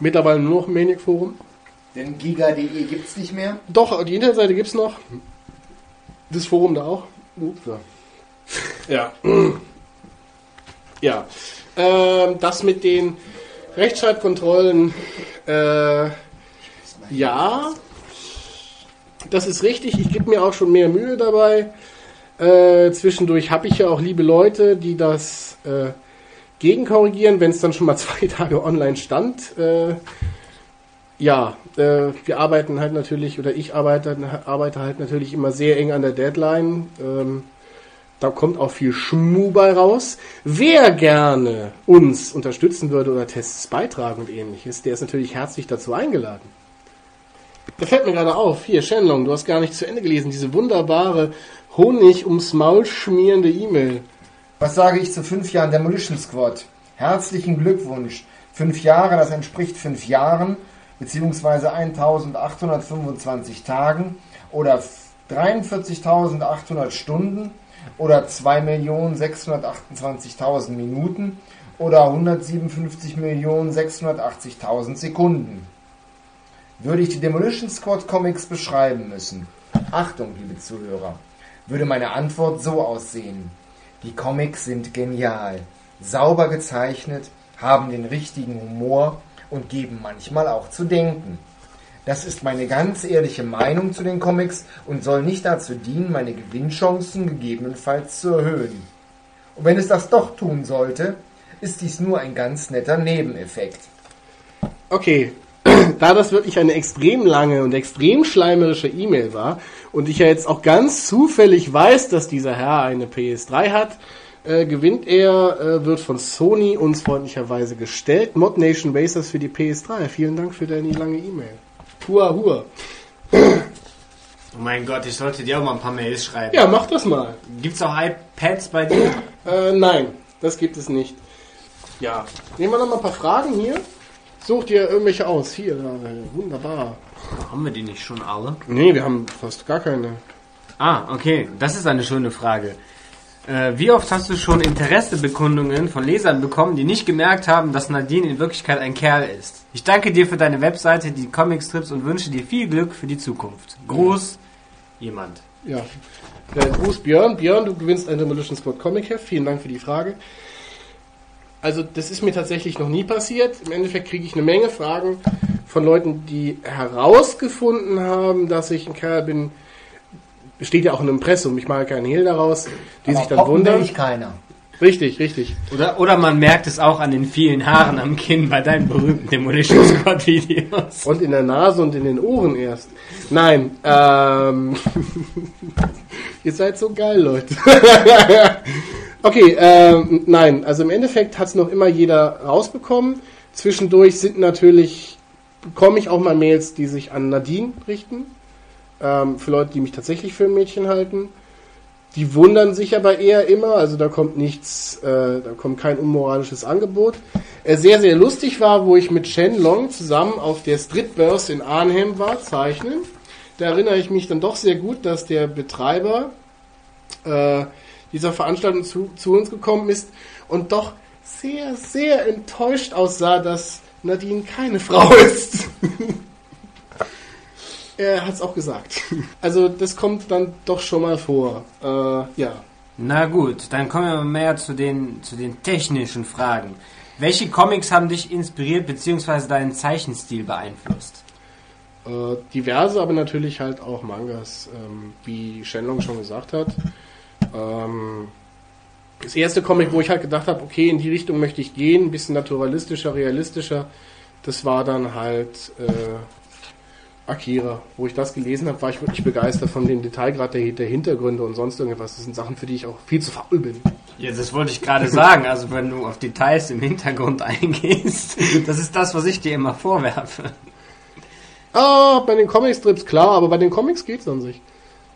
Mittlerweile nur noch im Maniac-Forum. Denn giga.de gibt's nicht mehr? Doch, die Internetseite gibt's noch. Das Forum da auch. Ups. Ja. [COUGHS] Ja. Ähm, das mit den Rechtschreibkontrollen, äh, ja, das ist richtig. Ich gebe mir auch schon mehr Mühe dabei. Äh, zwischendurch habe ich ja auch liebe Leute, die das äh, gegenkorrigieren, wenn es dann schon mal [LAUGHS] zwei Tage online stand. Äh, ja, äh, wir arbeiten halt natürlich, oder ich arbeite, arbeite halt natürlich immer sehr eng an der Deadline. Ähm, da kommt auch viel Schmu bei raus. Wer gerne uns unterstützen würde oder Tests beitragen und ähnliches, der ist natürlich herzlich dazu eingeladen. Da fällt mir gerade auf, hier, Shenlong, du hast gar nicht zu Ende gelesen, diese wunderbare Honig ums Maul schmierende E-Mail. Was sage ich zu fünf Jahren Demolition Squad? Herzlichen Glückwunsch. Fünf Jahre, das entspricht fünf Jahren, beziehungsweise 1825 Tagen oder 43.800 Stunden oder 2.628.000 Minuten oder 157.680.000 Sekunden. Würde ich die Demolition Squad Comics beschreiben müssen, Achtung, liebe Zuhörer, würde meine Antwort so aussehen. Die Comics sind genial, sauber gezeichnet, haben den richtigen Humor und geben manchmal auch zu denken. Das ist meine ganz ehrliche Meinung zu den Comics und soll nicht dazu dienen, meine Gewinnchancen gegebenenfalls zu erhöhen. Und wenn es das doch tun sollte, ist dies nur ein ganz netter Nebeneffekt. Okay, [CLEARS THROAT] da das wirklich eine extrem lange und extrem schleimerische E-Mail war und ich ja jetzt auch ganz zufällig weiß, dass dieser Herr eine PS3 hat, äh, gewinnt er, äh, wird von Sony uns freundlicherweise gestellt. Mod Nation Racers für die PS3. Vielen Dank für deine lange E-Mail. Hua hua. Oh mein Gott, ich sollte dir auch mal ein paar Mails schreiben. Ja, mach das mal. Gibt's auch iPads bei dir? Äh, nein, das gibt es nicht. Ja, nehmen wir noch mal ein paar Fragen hier. Such dir irgendwelche aus. Hier, äh, wunderbar. Haben wir die nicht schon alle? Nee, wir haben fast gar keine. Ah, okay, das ist eine schöne Frage. Äh, wie oft hast du schon Interessebekundungen von Lesern bekommen, die nicht gemerkt haben, dass Nadine in Wirklichkeit ein Kerl ist? Ich danke dir für deine Webseite, die Comicstrips und wünsche dir viel Glück für die Zukunft. Gruß, jemand. Ja. Äh, Gruß Björn. Björn, du gewinnst ein Demolition Squad Comic Heft. Vielen Dank für die Frage. Also, das ist mir tatsächlich noch nie passiert. Im Endeffekt kriege ich eine Menge Fragen von Leuten, die herausgefunden haben, dass ich ein Kerl bin. Steht ja auch im Impressum. Ich mache keinen Hehl daraus. Die Aber sich dann poppen will wundern. ich keiner. Richtig, richtig. Oder, oder man merkt es auch an den vielen Haaren am Kinn bei deinen berühmten Demolition Squad Videos. Und in der Nase und in den Ohren erst. Nein, ähm. [LAUGHS] Ihr seid so geil, Leute. [LAUGHS] okay, ähm, nein, also im Endeffekt hat es noch immer jeder rausbekommen. Zwischendurch sind natürlich, bekomme ich auch mal Mails, die sich an Nadine richten. Ähm, für Leute, die mich tatsächlich für ein Mädchen halten. Die wundern sich aber eher immer, also da kommt nichts, äh, da kommt kein unmoralisches Angebot. Äh, sehr, sehr lustig war, wo ich mit Shen Long zusammen auf der Streetburst in Arnhem war, zeichnen. Da erinnere ich mich dann doch sehr gut, dass der Betreiber äh, dieser Veranstaltung zu, zu uns gekommen ist und doch sehr, sehr enttäuscht aussah, dass Nadine keine [LAUGHS] Frau ist. Er hat es auch gesagt. [LAUGHS] Also das kommt dann doch schon mal vor. Äh, ja. Na gut, dann kommen wir mal mehr zu den, zu den technischen Fragen. Welche Comics haben dich inspiriert bzw. deinen Zeichenstil beeinflusst? Äh, diverse, aber natürlich halt auch Mangas, ähm, wie Shenlong schon gesagt hat. Ähm, das erste Comic, wo ich halt gedacht habe, okay, in die Richtung möchte ich gehen, ein bisschen naturalistischer, realistischer, das war dann halt äh, Akira. Wo ich das gelesen habe, war ich wirklich begeistert von dem Detailgrad der, der Hintergründe und sonst irgendwas. Das sind Sachen, für die ich auch viel zu faul bin. Ja, das wollte ich gerade sagen. Also wenn du auf Details im Hintergrund [LAUGHS] eingehst, das ist das, was ich dir immer vorwerfe. Ah, bei den Comicstrips klar, aber bei den Comics geht's an sich.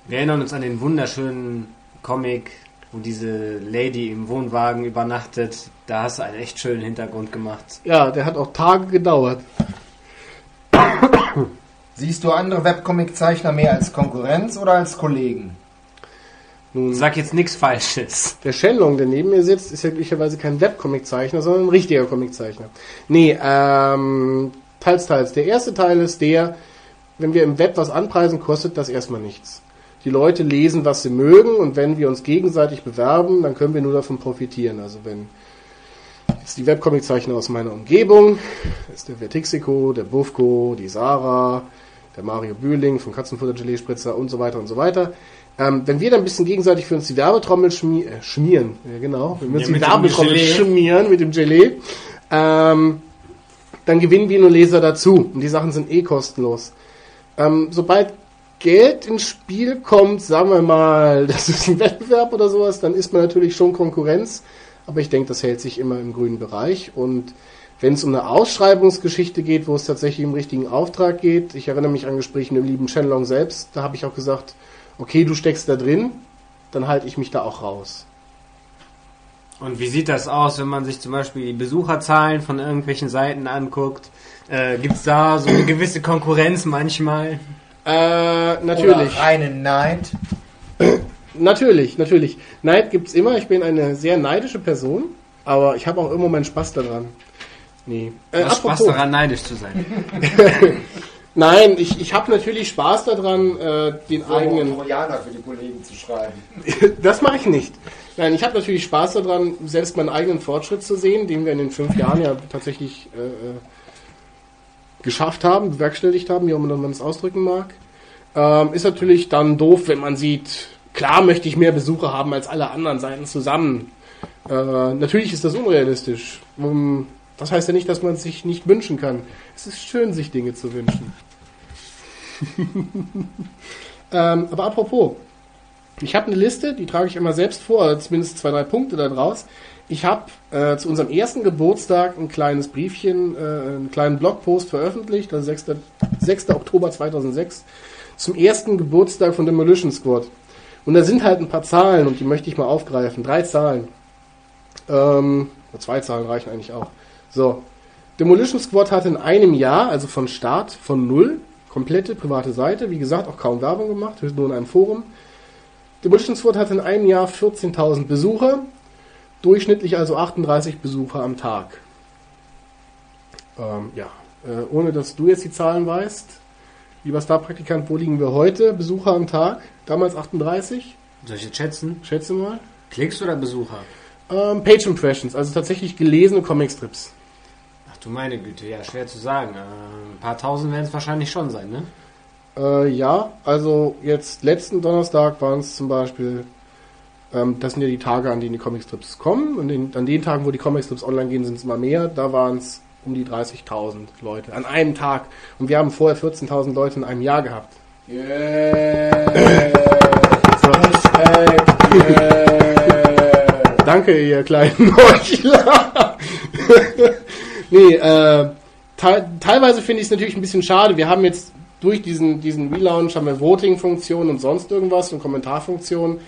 Wir erinnern uns an den wunderschönen Comic, wo diese Lady im Wohnwagen übernachtet. Da hast du einen echt schönen Hintergrund gemacht. Ja, der hat auch Tage gedauert. Siehst du andere Webcomic-Zeichner mehr als Konkurrenz oder als Kollegen? Nun, Sag jetzt nichts Falsches. Der Shenlong, der neben mir sitzt, ist ja glücklicherweise kein Webcomic-Zeichner, sondern ein richtiger Comiczeichner. Nee, ähm, teils, teils. Der erste Teil ist der, wenn wir im Web was anpreisen, kostet das erstmal nichts. Die Leute lesen, was sie mögen und wenn wir uns gegenseitig bewerben, dann können wir nur davon profitieren. Also wenn jetzt die Webcomic-Zeichner aus meiner Umgebung, das ist der Vertixico, der Bufko, die Sarah, der Mario Bühling von Katzenfutter Gelee Spritzer und so weiter und so weiter. Ähm, wenn wir dann ein bisschen gegenseitig für uns die Werbetrommel schmi äh, schmieren, ja genau, wenn wir uns Ja, die Werbetrommel schmieren mit dem Gelee, ähm, dann gewinnen wir nur Leser dazu. Und die Sachen sind eh kostenlos. Ähm, sobald Geld ins Spiel kommt, sagen wir mal, [LAUGHS] das ist ein Wettbewerb oder sowas, dann ist man natürlich schon Konkurrenz. Aber ich denke, das hält sich immer im grünen Bereich. Und wenn es um eine Ausschreibungsgeschichte geht, wo es tatsächlich um richtigen Auftrag geht, ich erinnere mich an Gespräche mit dem lieben Shenlong selbst, da habe ich auch gesagt, okay, du steckst da drin, dann halte ich mich da auch raus. Und wie sieht das aus, wenn man sich zum Beispiel die Besucherzahlen von irgendwelchen Seiten anguckt? Äh, Gibt es da so eine gewisse Konkurrenz manchmal? Äh, natürlich. Oder reinen Neid? [CLEARS THROAT] Natürlich, natürlich. Neid gibt's immer. Ich bin eine sehr neidische Person, aber ich habe auch immer meinen Spaß daran. Nee. Äh, Was Spaß apropos. daran, neidisch zu sein. [LAUGHS] Nein, ich, ich habe natürlich Spaß daran, äh, den eigenen. Trojaner für die Kollegen zu schreiben. [LAUGHS] Das mache ich nicht. Nein, ich habe natürlich Spaß daran, selbst meinen eigenen Fortschritt zu sehen, den wir in den fünf Jahren ja tatsächlich äh, äh, geschafft haben, bewerkstelligt haben, wie auch immer man es ausdrücken mag. Ähm, ist natürlich dann doof, wenn man sieht, klar möchte ich mehr Besucher haben als alle anderen Seiten zusammen. Äh, natürlich ist das unrealistisch. Um, das heißt ja nicht, dass man es sich nicht wünschen kann. Es ist schön, sich Dinge zu wünschen. [LAUGHS] ähm, aber apropos, ich habe eine Liste, die trage ich immer selbst vor, zumindest zwei, drei Punkte daraus. Ich habe äh, zu unserem ersten Geburtstag ein kleines Briefchen, äh, einen kleinen Blogpost veröffentlicht, also 6. 6. Oktober 2006, zum ersten Geburtstag von Demolition Squad. Und da sind halt ein paar Zahlen und die möchte ich mal aufgreifen. Drei Zahlen. Ähm, zwei Zahlen reichen eigentlich auch. So. Demolition Squad hatte in einem Jahr, also von Start, von null, komplette private Seite, wie gesagt, auch kaum Werbung gemacht, nur in einem Forum. Demolition Squad hatte in einem Jahr 14.000 Besucher, durchschnittlich also 38 Besucher am Tag. Ähm, ja, äh, ohne dass du jetzt die Zahlen weißt, lieber Star-Praktikant, wo liegen wir heute? Besucher am Tag, damals 38? Soll ich jetzt schätzen? Schätze mal. Klicks oder Besucher? Ähm, Page Impressions, also tatsächlich gelesene Comicstrips. Ach du meine Güte, ja, schwer zu sagen. Äh, ein paar tausend werden es wahrscheinlich schon sein, ne? Äh, ja, also jetzt letzten Donnerstag waren es zum Beispiel, ähm, das sind ja die Tage, an denen die Comicstrips kommen. Und den, an den Tagen, wo die Comicstrips online gehen, sind es immer mehr. Da waren es um die 30.000 Leute an einem Tag. Und wir haben vorher 14.000 Leute in einem Jahr gehabt. Yeah. So. [LAUGHS] Danke, ihr kleinen Heuchler. [LAUGHS] nee, äh, te teilweise finde ich es natürlich ein bisschen schade. Wir haben jetzt durch diesen, diesen Relaunch haben wir Voting-Funktionen und sonst irgendwas und Kommentarfunktionen.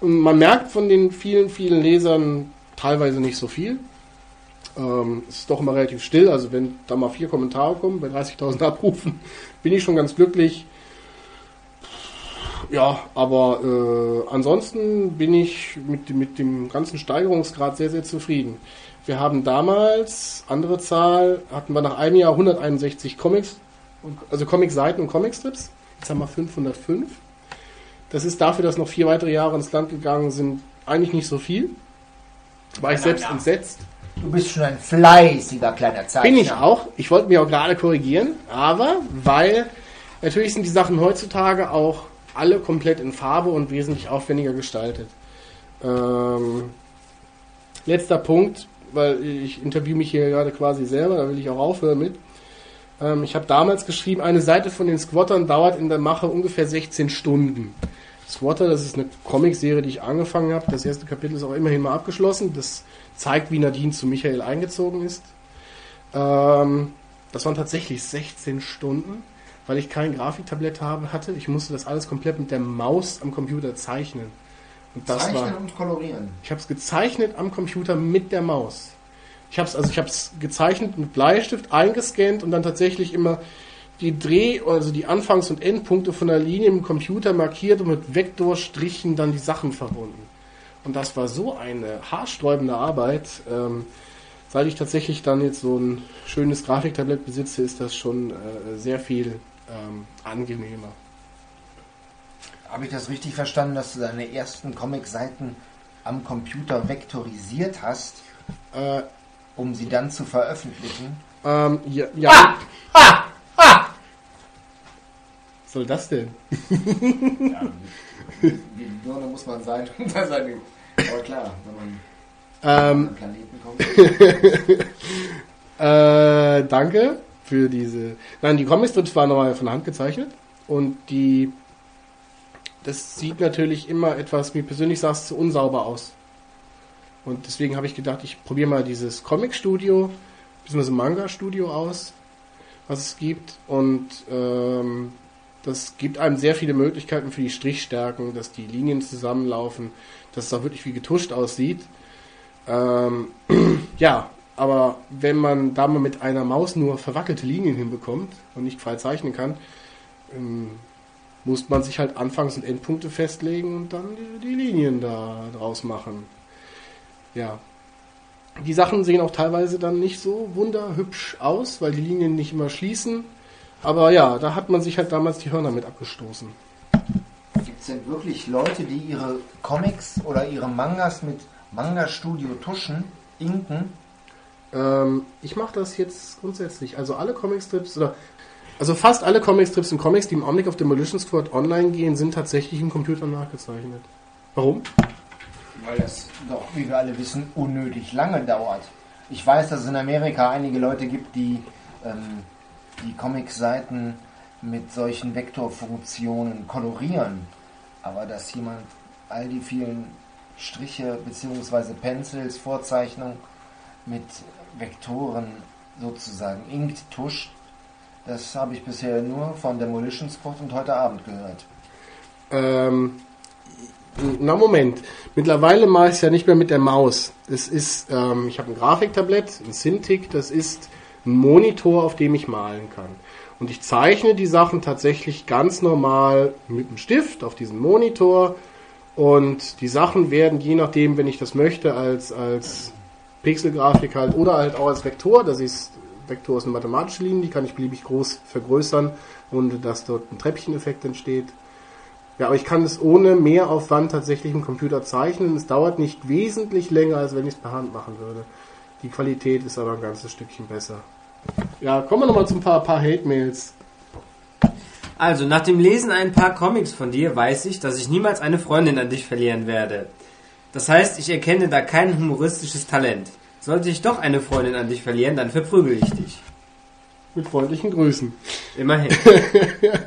Und man merkt von den vielen, vielen Lesern teilweise nicht so viel. Ähm, es ist doch immer relativ still. Also wenn da mal vier Kommentare kommen bei 30.000 Abrufen, [LAUGHS] bin ich schon ganz glücklich. Ja, aber äh, ansonsten bin ich mit, mit dem ganzen Steigerungsgrad sehr, sehr zufrieden. Wir haben damals, andere Zahl, hatten wir nach einem Jahr 161 Comics, also Comic-Seiten und Comicstrips. Jetzt haben wir 505. Das ist dafür, dass noch vier weitere Jahre ins Land gegangen sind, eigentlich nicht so viel. War ich selbst entsetzt. Du bist schon ein fleißiger kleiner Zeichner. Bin ich auch. Ich wollte mich auch gerade korrigieren, aber weil natürlich sind die Sachen heutzutage auch alle komplett in Farbe und wesentlich aufwendiger gestaltet. Ähm, letzter Punkt, weil ich interview mich hier gerade quasi selber, da will ich auch aufhören mit. Ähm, ich habe damals geschrieben, eine Seite von den Squattern dauert in der Mache ungefähr 16 Stunden. Squatter, das ist eine Comicserie, die ich angefangen habe. Das erste Kapitel ist auch immerhin mal abgeschlossen. Das zeigt, wie Nadine zu Michael eingezogen ist. Ähm, das waren tatsächlich 16 Stunden, weil ich kein Grafiktablett habe, hatte. Ich musste das alles komplett mit der Maus am Computer zeichnen. Und das Zeichnen war, und kolorieren. ich habe es gezeichnet am Computer mit der Maus. Ich habe es also ich habe es gezeichnet mit Bleistift eingescannt und dann tatsächlich immer die Dreh also die Anfangs- und Endpunkte von der Linie im Computer markiert und mit Vektorstrichen dann die Sachen verbunden. Und das war so eine haarsträubende Arbeit. Ähm, seit ich tatsächlich dann jetzt so ein schönes Grafiktablett besitze, ist das schon äh, sehr viel ähm, angenehmer. Habe ich das richtig verstanden, dass du deine ersten Comic-Seiten am Computer vektorisiert hast, Äh, um sie dann zu veröffentlichen? ähm, ja, ja. Was soll das denn? Ja, wie Birne muss man sein, um da seine. Aber klar, wenn man Ähm, auf einen Planeten kommt. [LAUGHS] Äh, danke für diese. Nein, die Comicstrips waren nochmal von Hand gezeichnet und die. Das sieht natürlich immer etwas, mir persönlich sah es zu unsauber aus. Und deswegen habe ich gedacht, ich probiere mal dieses Comic-Studio, bzw. Manga-Studio aus, was es gibt. Und ähm, das gibt einem sehr viele Möglichkeiten für die Strichstärken, dass die Linien zusammenlaufen, dass es auch wirklich wie getuscht aussieht. Ähm, [CLEARS THROAT] ja, aber wenn man da mal mit einer Maus nur verwackelte Linien hinbekommt und nicht frei zeichnen kann, ähm, muss man sich halt Anfangs- und Endpunkte festlegen und dann die, die Linien da draus machen. Ja. Die Sachen sehen auch teilweise dann nicht so wunderhübsch aus, weil die Linien nicht immer schließen. Aber ja, da hat man sich halt damals die Hörner mit abgestoßen. Gibt es denn wirklich Leute, die ihre Comics oder ihre Mangas mit Manga-Studio tuschen, inken? Ähm, ich mache das jetzt grundsätzlich. Also alle Comicstrips oder also fast alle Comicstrips und Comics, die im Augenblick auf Demolition Squad online gehen, sind tatsächlich im Computer nachgezeichnet. Warum? Weil das doch, wie wir alle wissen, unnötig lange dauert. Ich weiß, dass es in Amerika einige Leute gibt, die ähm, die Comic-Seiten mit solchen Vektorfunktionen kolorieren. Aber dass jemand all die vielen Striche bzw. Pencils, Vorzeichnungen mit Vektoren sozusagen inkt tuscht, das habe ich bisher nur von Demolition Squad und heute Abend gehört. Ähm, na Moment. Mittlerweile mache ich es ja nicht mehr mit der Maus. Das ist, ähm, ich habe ein Grafiktablett, ein Cintiq, das ist ein Monitor, auf dem ich malen kann. Und ich zeichne die Sachen tatsächlich ganz normal mit einem Stift auf diesem Monitor. Und die Sachen werden, je nachdem, wenn ich das möchte, als, als Pixelgrafik halt oder halt auch als Vektor, das ist Vektor ist eine mathematische Linie, die kann ich beliebig groß vergrößern, ohne dass dort ein Treppcheneffekt entsteht. Ja, aber ich kann es ohne Mehraufwand tatsächlich im Computer zeichnen. Es dauert nicht wesentlich länger, als wenn ich es per Hand machen würde. Die Qualität ist aber ein ganzes Stückchen besser. Ja, kommen wir nochmal zu ein paar, paar Hate-Mails. Also, nach dem Lesen ein paar Comics von dir weiß ich, dass ich niemals eine Freundin an dich verlieren werde. Das heißt, ich erkenne da kein humoristisches Talent. Sollte ich doch eine Freundin an dich verlieren, dann verprügel ich dich. Mit freundlichen Grüßen. Immerhin.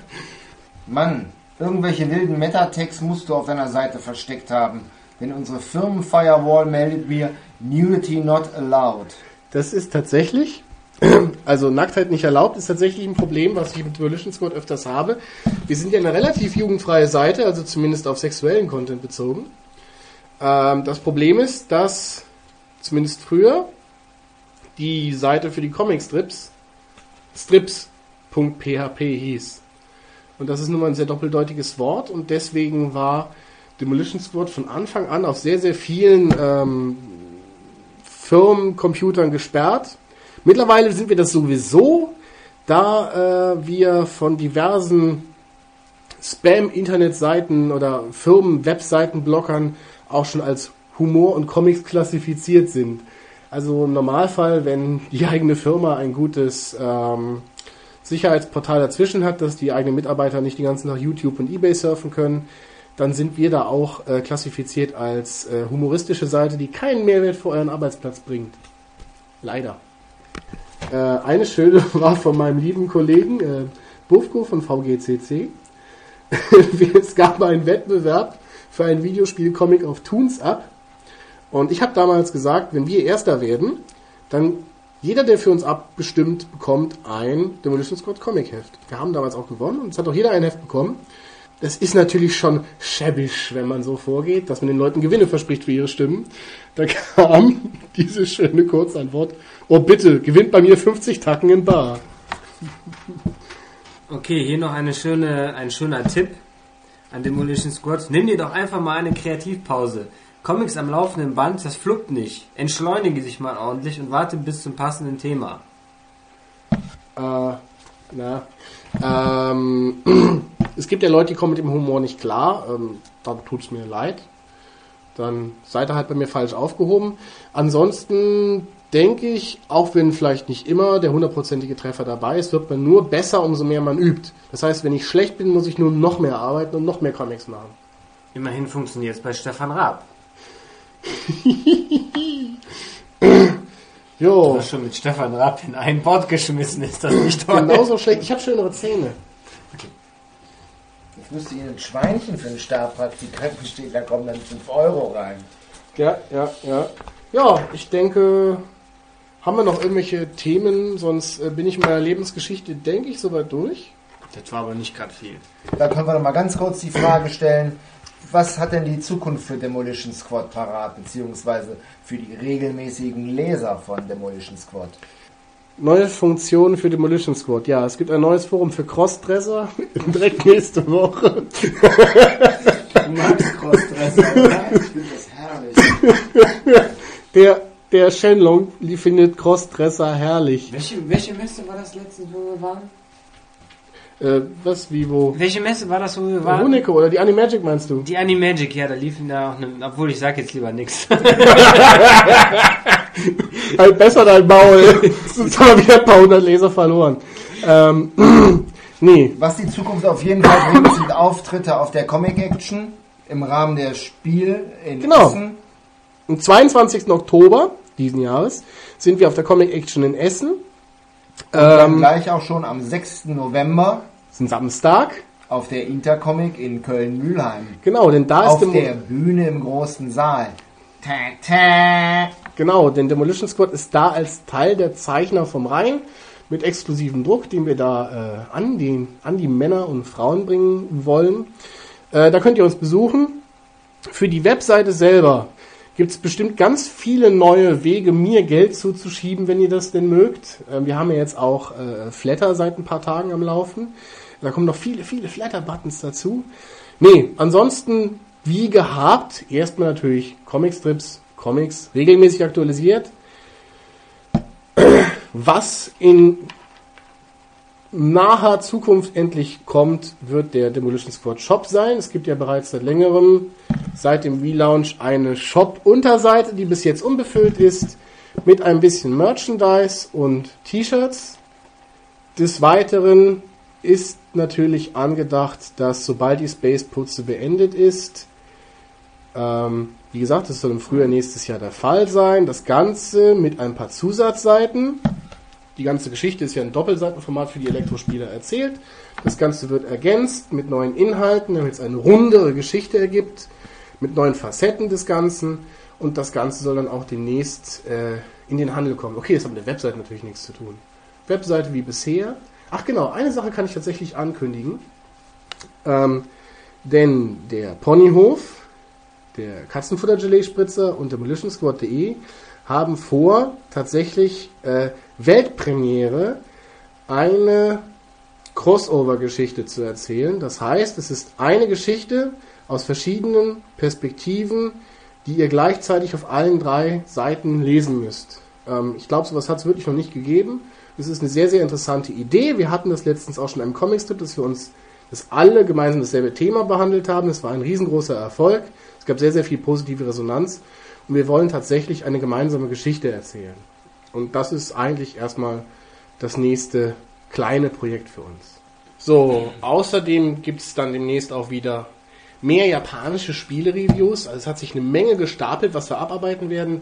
[LAUGHS] Mann, irgendwelche wilden Metatext musst du auf deiner Seite versteckt haben. Denn unsere Firmenfirewall meldet mir Nudity not allowed. Das ist tatsächlich, [CLEARS THROAT] also Nacktheit nicht erlaubt, ist tatsächlich ein Problem, was ich mit Volition Squad öfters habe. Wir sind ja eine relativ jugendfreie Seite, also zumindest auf sexuellen Content bezogen. Ähm, das Problem ist, dass zumindest früher die Seite für die Comicstrips strips.php hieß. Und das ist nun mal ein sehr doppeldeutiges Wort und deswegen war Demolition Squad von Anfang an auf sehr, sehr vielen ähm, Firmencomputern gesperrt. Mittlerweile sind wir das sowieso, da äh, wir von diversen Spam-Internetseiten oder Firmen-Webseiten-Blockern auch schon als Humor und Comics klassifiziert sind. Also im Normalfall, wenn die eigene Firma ein gutes ähm, Sicherheitsportal dazwischen hat, dass die eigenen Mitarbeiter nicht die ganzen Tag YouTube und eBay surfen können, dann sind wir da auch äh, klassifiziert als äh, humoristische Seite, die keinen Mehrwert für euren Arbeitsplatz bringt. Leider. Äh, eine schöne [LAUGHS] war von meinem lieben Kollegen äh, Bufko von VGCC. [LAUGHS] es gab einen Wettbewerb für ein Videospiel-Comic auf Toons Up. Und ich habe damals gesagt, wenn wir Erster werden, dann jeder, der für uns abgestimmt, bekommt ein Demolition Squad Comic Heft. Wir haben damals auch gewonnen und es hat auch jeder ein Heft bekommen. Das ist natürlich schon schäbisch, wenn man so vorgeht, dass man den Leuten Gewinne verspricht für ihre Stimmen. Da kam [LAUGHS] diese schöne Kurzantwort, oh bitte, gewinnt bei mir 50 Tacken im Bar. Okay, hier noch eine schöne, ein schöner Tipp an Demolition Squad. Nimm dir doch einfach mal eine Kreativpause. Comics am laufenden Band, das fluppt nicht. Entschleunige dich mal ordentlich und warte bis zum passenden Thema. Äh, na, ähm, [CLEARS THROAT] es gibt ja Leute, die kommen mit dem Humor nicht klar. Ähm, dann tut's mir leid. Dann seid ihr halt bei mir falsch aufgehoben. Ansonsten denke ich, auch wenn vielleicht nicht immer der hundertprozentige Treffer dabei ist, wird man nur besser, umso mehr man übt. Das heißt, wenn ich schlecht bin, muss ich nur noch mehr arbeiten und noch mehr Comics machen. Immerhin funktioniert es bei Stefan Raab. [LAUGHS] Du Jo, hast schon mit Stefan Raab in einen Bord geschmissen, ist das nicht toll? genauso schlecht. Ich habe schönere Zähne. Jetzt müsste Ihnen ein Schweinchen für einen Stabpraktikanten stehen, da kommen dann 5 Euro rein. Ja, ja, ja. Ja, ich denke, haben wir noch irgendwelche Themen? Sonst äh, bin ich in meiner Lebensgeschichte, denke ich, soweit durch. Das war aber nicht gerade viel. Da können wir noch mal ganz kurz die Frage stellen, was hat denn die Zukunft für Demolition Squad parat, beziehungsweise für die regelmäßigen Leser von Demolition Squad? Neue Funktionen für Demolition Squad. Ja, es gibt ein neues Forum für Crossdresser. [LAUGHS] Direkt nächste Woche. Du magst Crossdresser, oder? [LAUGHS] Ich finde das herrlich. Der, der Shenlong findet Crossdresser herrlich. Welche, welche Messe war das letztens, wo wir waren? Äh, was, wie, wo? Welche Messe war das, wo wir waren? Huneko oder die Animagic meinst du? Die Animagic, ja, da liefen da auch eine, obwohl ich sag jetzt lieber nichts. [LAUGHS] halt besser dein Maul. [LAUGHS] Sonst haben wir wieder ein paar hundert Leser verloren. Ähm, [CLEARS THROAT] nee, Was die Zukunft auf jeden Fall bringt, sind Auftritte auf der Comic Action im Rahmen der Spiel in Genau. Essen. am 22. Oktober diesen Jahres sind wir auf der Comic Action in Essen. Dann Ähm, gleich auch schon am 6. November ist ein Samstag. auf der Intercomic in Köln-Mühlheim. Genau, denn da ist Auf der Bühne im großen Saal. Ta -ta. genau, denn Demolition Squad ist da als Teil der Zeichner vom Rhein mit exklusivem Druck, den wir da äh, an, den, an die Männer und Frauen bringen wollen. Äh, da könnt ihr uns besuchen. Für die Webseite selber gibt es bestimmt ganz viele neue Wege, mir Geld zuzuschieben, wenn ihr das denn mögt. Ähm, wir haben ja jetzt auch äh, Flatter seit ein paar Tagen am Laufen. Da kommen noch viele, viele Flatter-Buttons dazu. Nee, ansonsten, wie gehabt, erstmal natürlich Comicstrips, Comics, regelmäßig aktualisiert. [CLEARS THROAT] Was in naher Zukunft endlich kommt, wird der Demolition Squad Shop sein. Es gibt ja bereits seit längerem, seit dem Relaunch, eine Shop-Unterseite, die bis jetzt unbefüllt ist, mit ein bisschen Merchandise und T-Shirts. Des Weiteren ist natürlich angedacht, dass sobald die Space-Putze beendet ist, ähm, wie gesagt, das soll im Frühjahr nächstes Jahr der Fall sein, das Ganze mit ein paar Zusatzseiten. Die ganze Geschichte ist ja ein Doppelseitenformat für die Elektrospieler erzählt. Das Ganze wird ergänzt mit neuen Inhalten, damit es eine rundere Geschichte ergibt, mit neuen Facetten des Ganzen. Und das Ganze soll dann auch demnächst äh, in den Handel kommen. Okay, das hat mit der Webseite natürlich nichts zu tun. Webseite wie bisher. Ach genau, eine Sache kann ich tatsächlich ankündigen. Ähm, denn der Ponyhof, der Katzenfutter-Gelee-Spritzer und demolitionsquad.de haben vor, tatsächlich äh, Weltpremiere eine Crossover-Geschichte zu erzählen. Das heißt, es ist eine Geschichte aus verschiedenen Perspektiven, die ihr gleichzeitig auf allen drei Seiten lesen müsst. Ähm, ich glaube, sowas hat es wirklich noch nicht gegeben. Es ist eine sehr, sehr interessante Idee. Wir hatten das letztens auch schon einem Comicstrip, dass wir uns, dass alle gemeinsam dasselbe Thema behandelt haben. Das war ein riesengroßer Erfolg. Es gab sehr, sehr viel positive Resonanz. Und wir wollen tatsächlich eine gemeinsame Geschichte erzählen. Und das ist eigentlich erstmal das nächste kleine Projekt für uns. So, außerdem gibt es dann demnächst auch wieder mehr japanische Spiele-Reviews. Also es hat sich eine Menge gestapelt, was wir abarbeiten werden.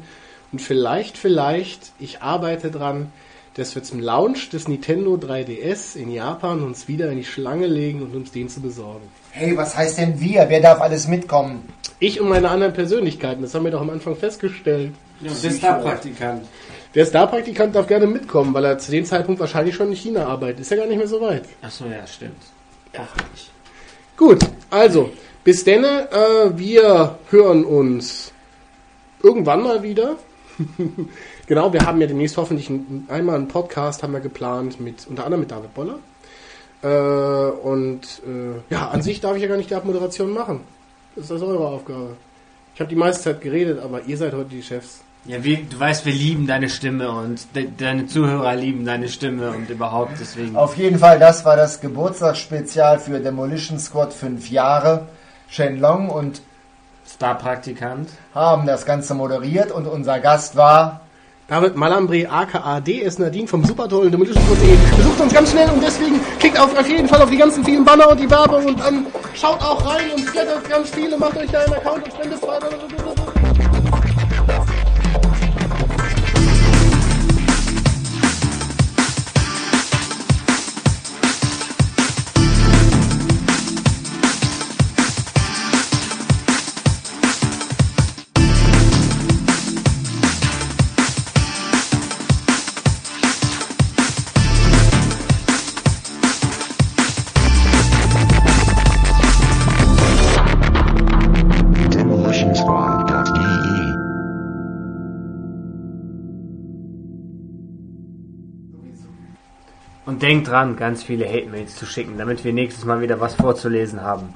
Und vielleicht, vielleicht, ich arbeite dran, dass wir zum Launch des Nintendo 3DS in Japan uns wieder in die Schlange legen und uns den zu besorgen. Hey, was heißt denn wir? Wer darf alles mitkommen? Ich und meine anderen Persönlichkeiten, das haben wir doch am Anfang festgestellt. Ja, der Star-Praktikant. Der Star-Praktikant darf gerne mitkommen, weil er zu dem Zeitpunkt wahrscheinlich schon in China arbeitet. Ist ja gar nicht mehr so weit. Achso, ja, stimmt. Hoffentlich. Gut, also, bis denne, äh, wir hören uns irgendwann mal wieder. [LAUGHS] genau, wir haben ja demnächst hoffentlich ein, einmal einen Podcast, haben wir geplant, mit unter anderem mit David Boller. Äh, und äh, ja, an sich darf ich ja gar nicht die Abmoderation machen. Das ist also eure Aufgabe. Ich habe die meiste Zeit geredet, aber ihr seid heute die Chefs. Ja, wir, du weißt, wir lieben deine Stimme und de deine Zuhörer lieben deine Stimme und überhaupt deswegen. Auf jeden Fall, das war das Geburtstagsspezial für Demolition Squad 5 Jahre. Shenlong und Star-Praktikant. haben das Ganze moderiert und unser Gast war David Malambre, aka DS Nadine vom supertollen Demolition.de. Besucht uns ganz schnell und deswegen klickt auf, auf jeden Fall auf die ganzen vielen Banner und die Werbung und dann schaut auch rein und blättert ganz viel und macht euch da einen Account und spendet weiter. Denkt dran, ganz viele Hate-Mails zu schicken, damit wir nächstes Mal wieder was vorzulesen haben.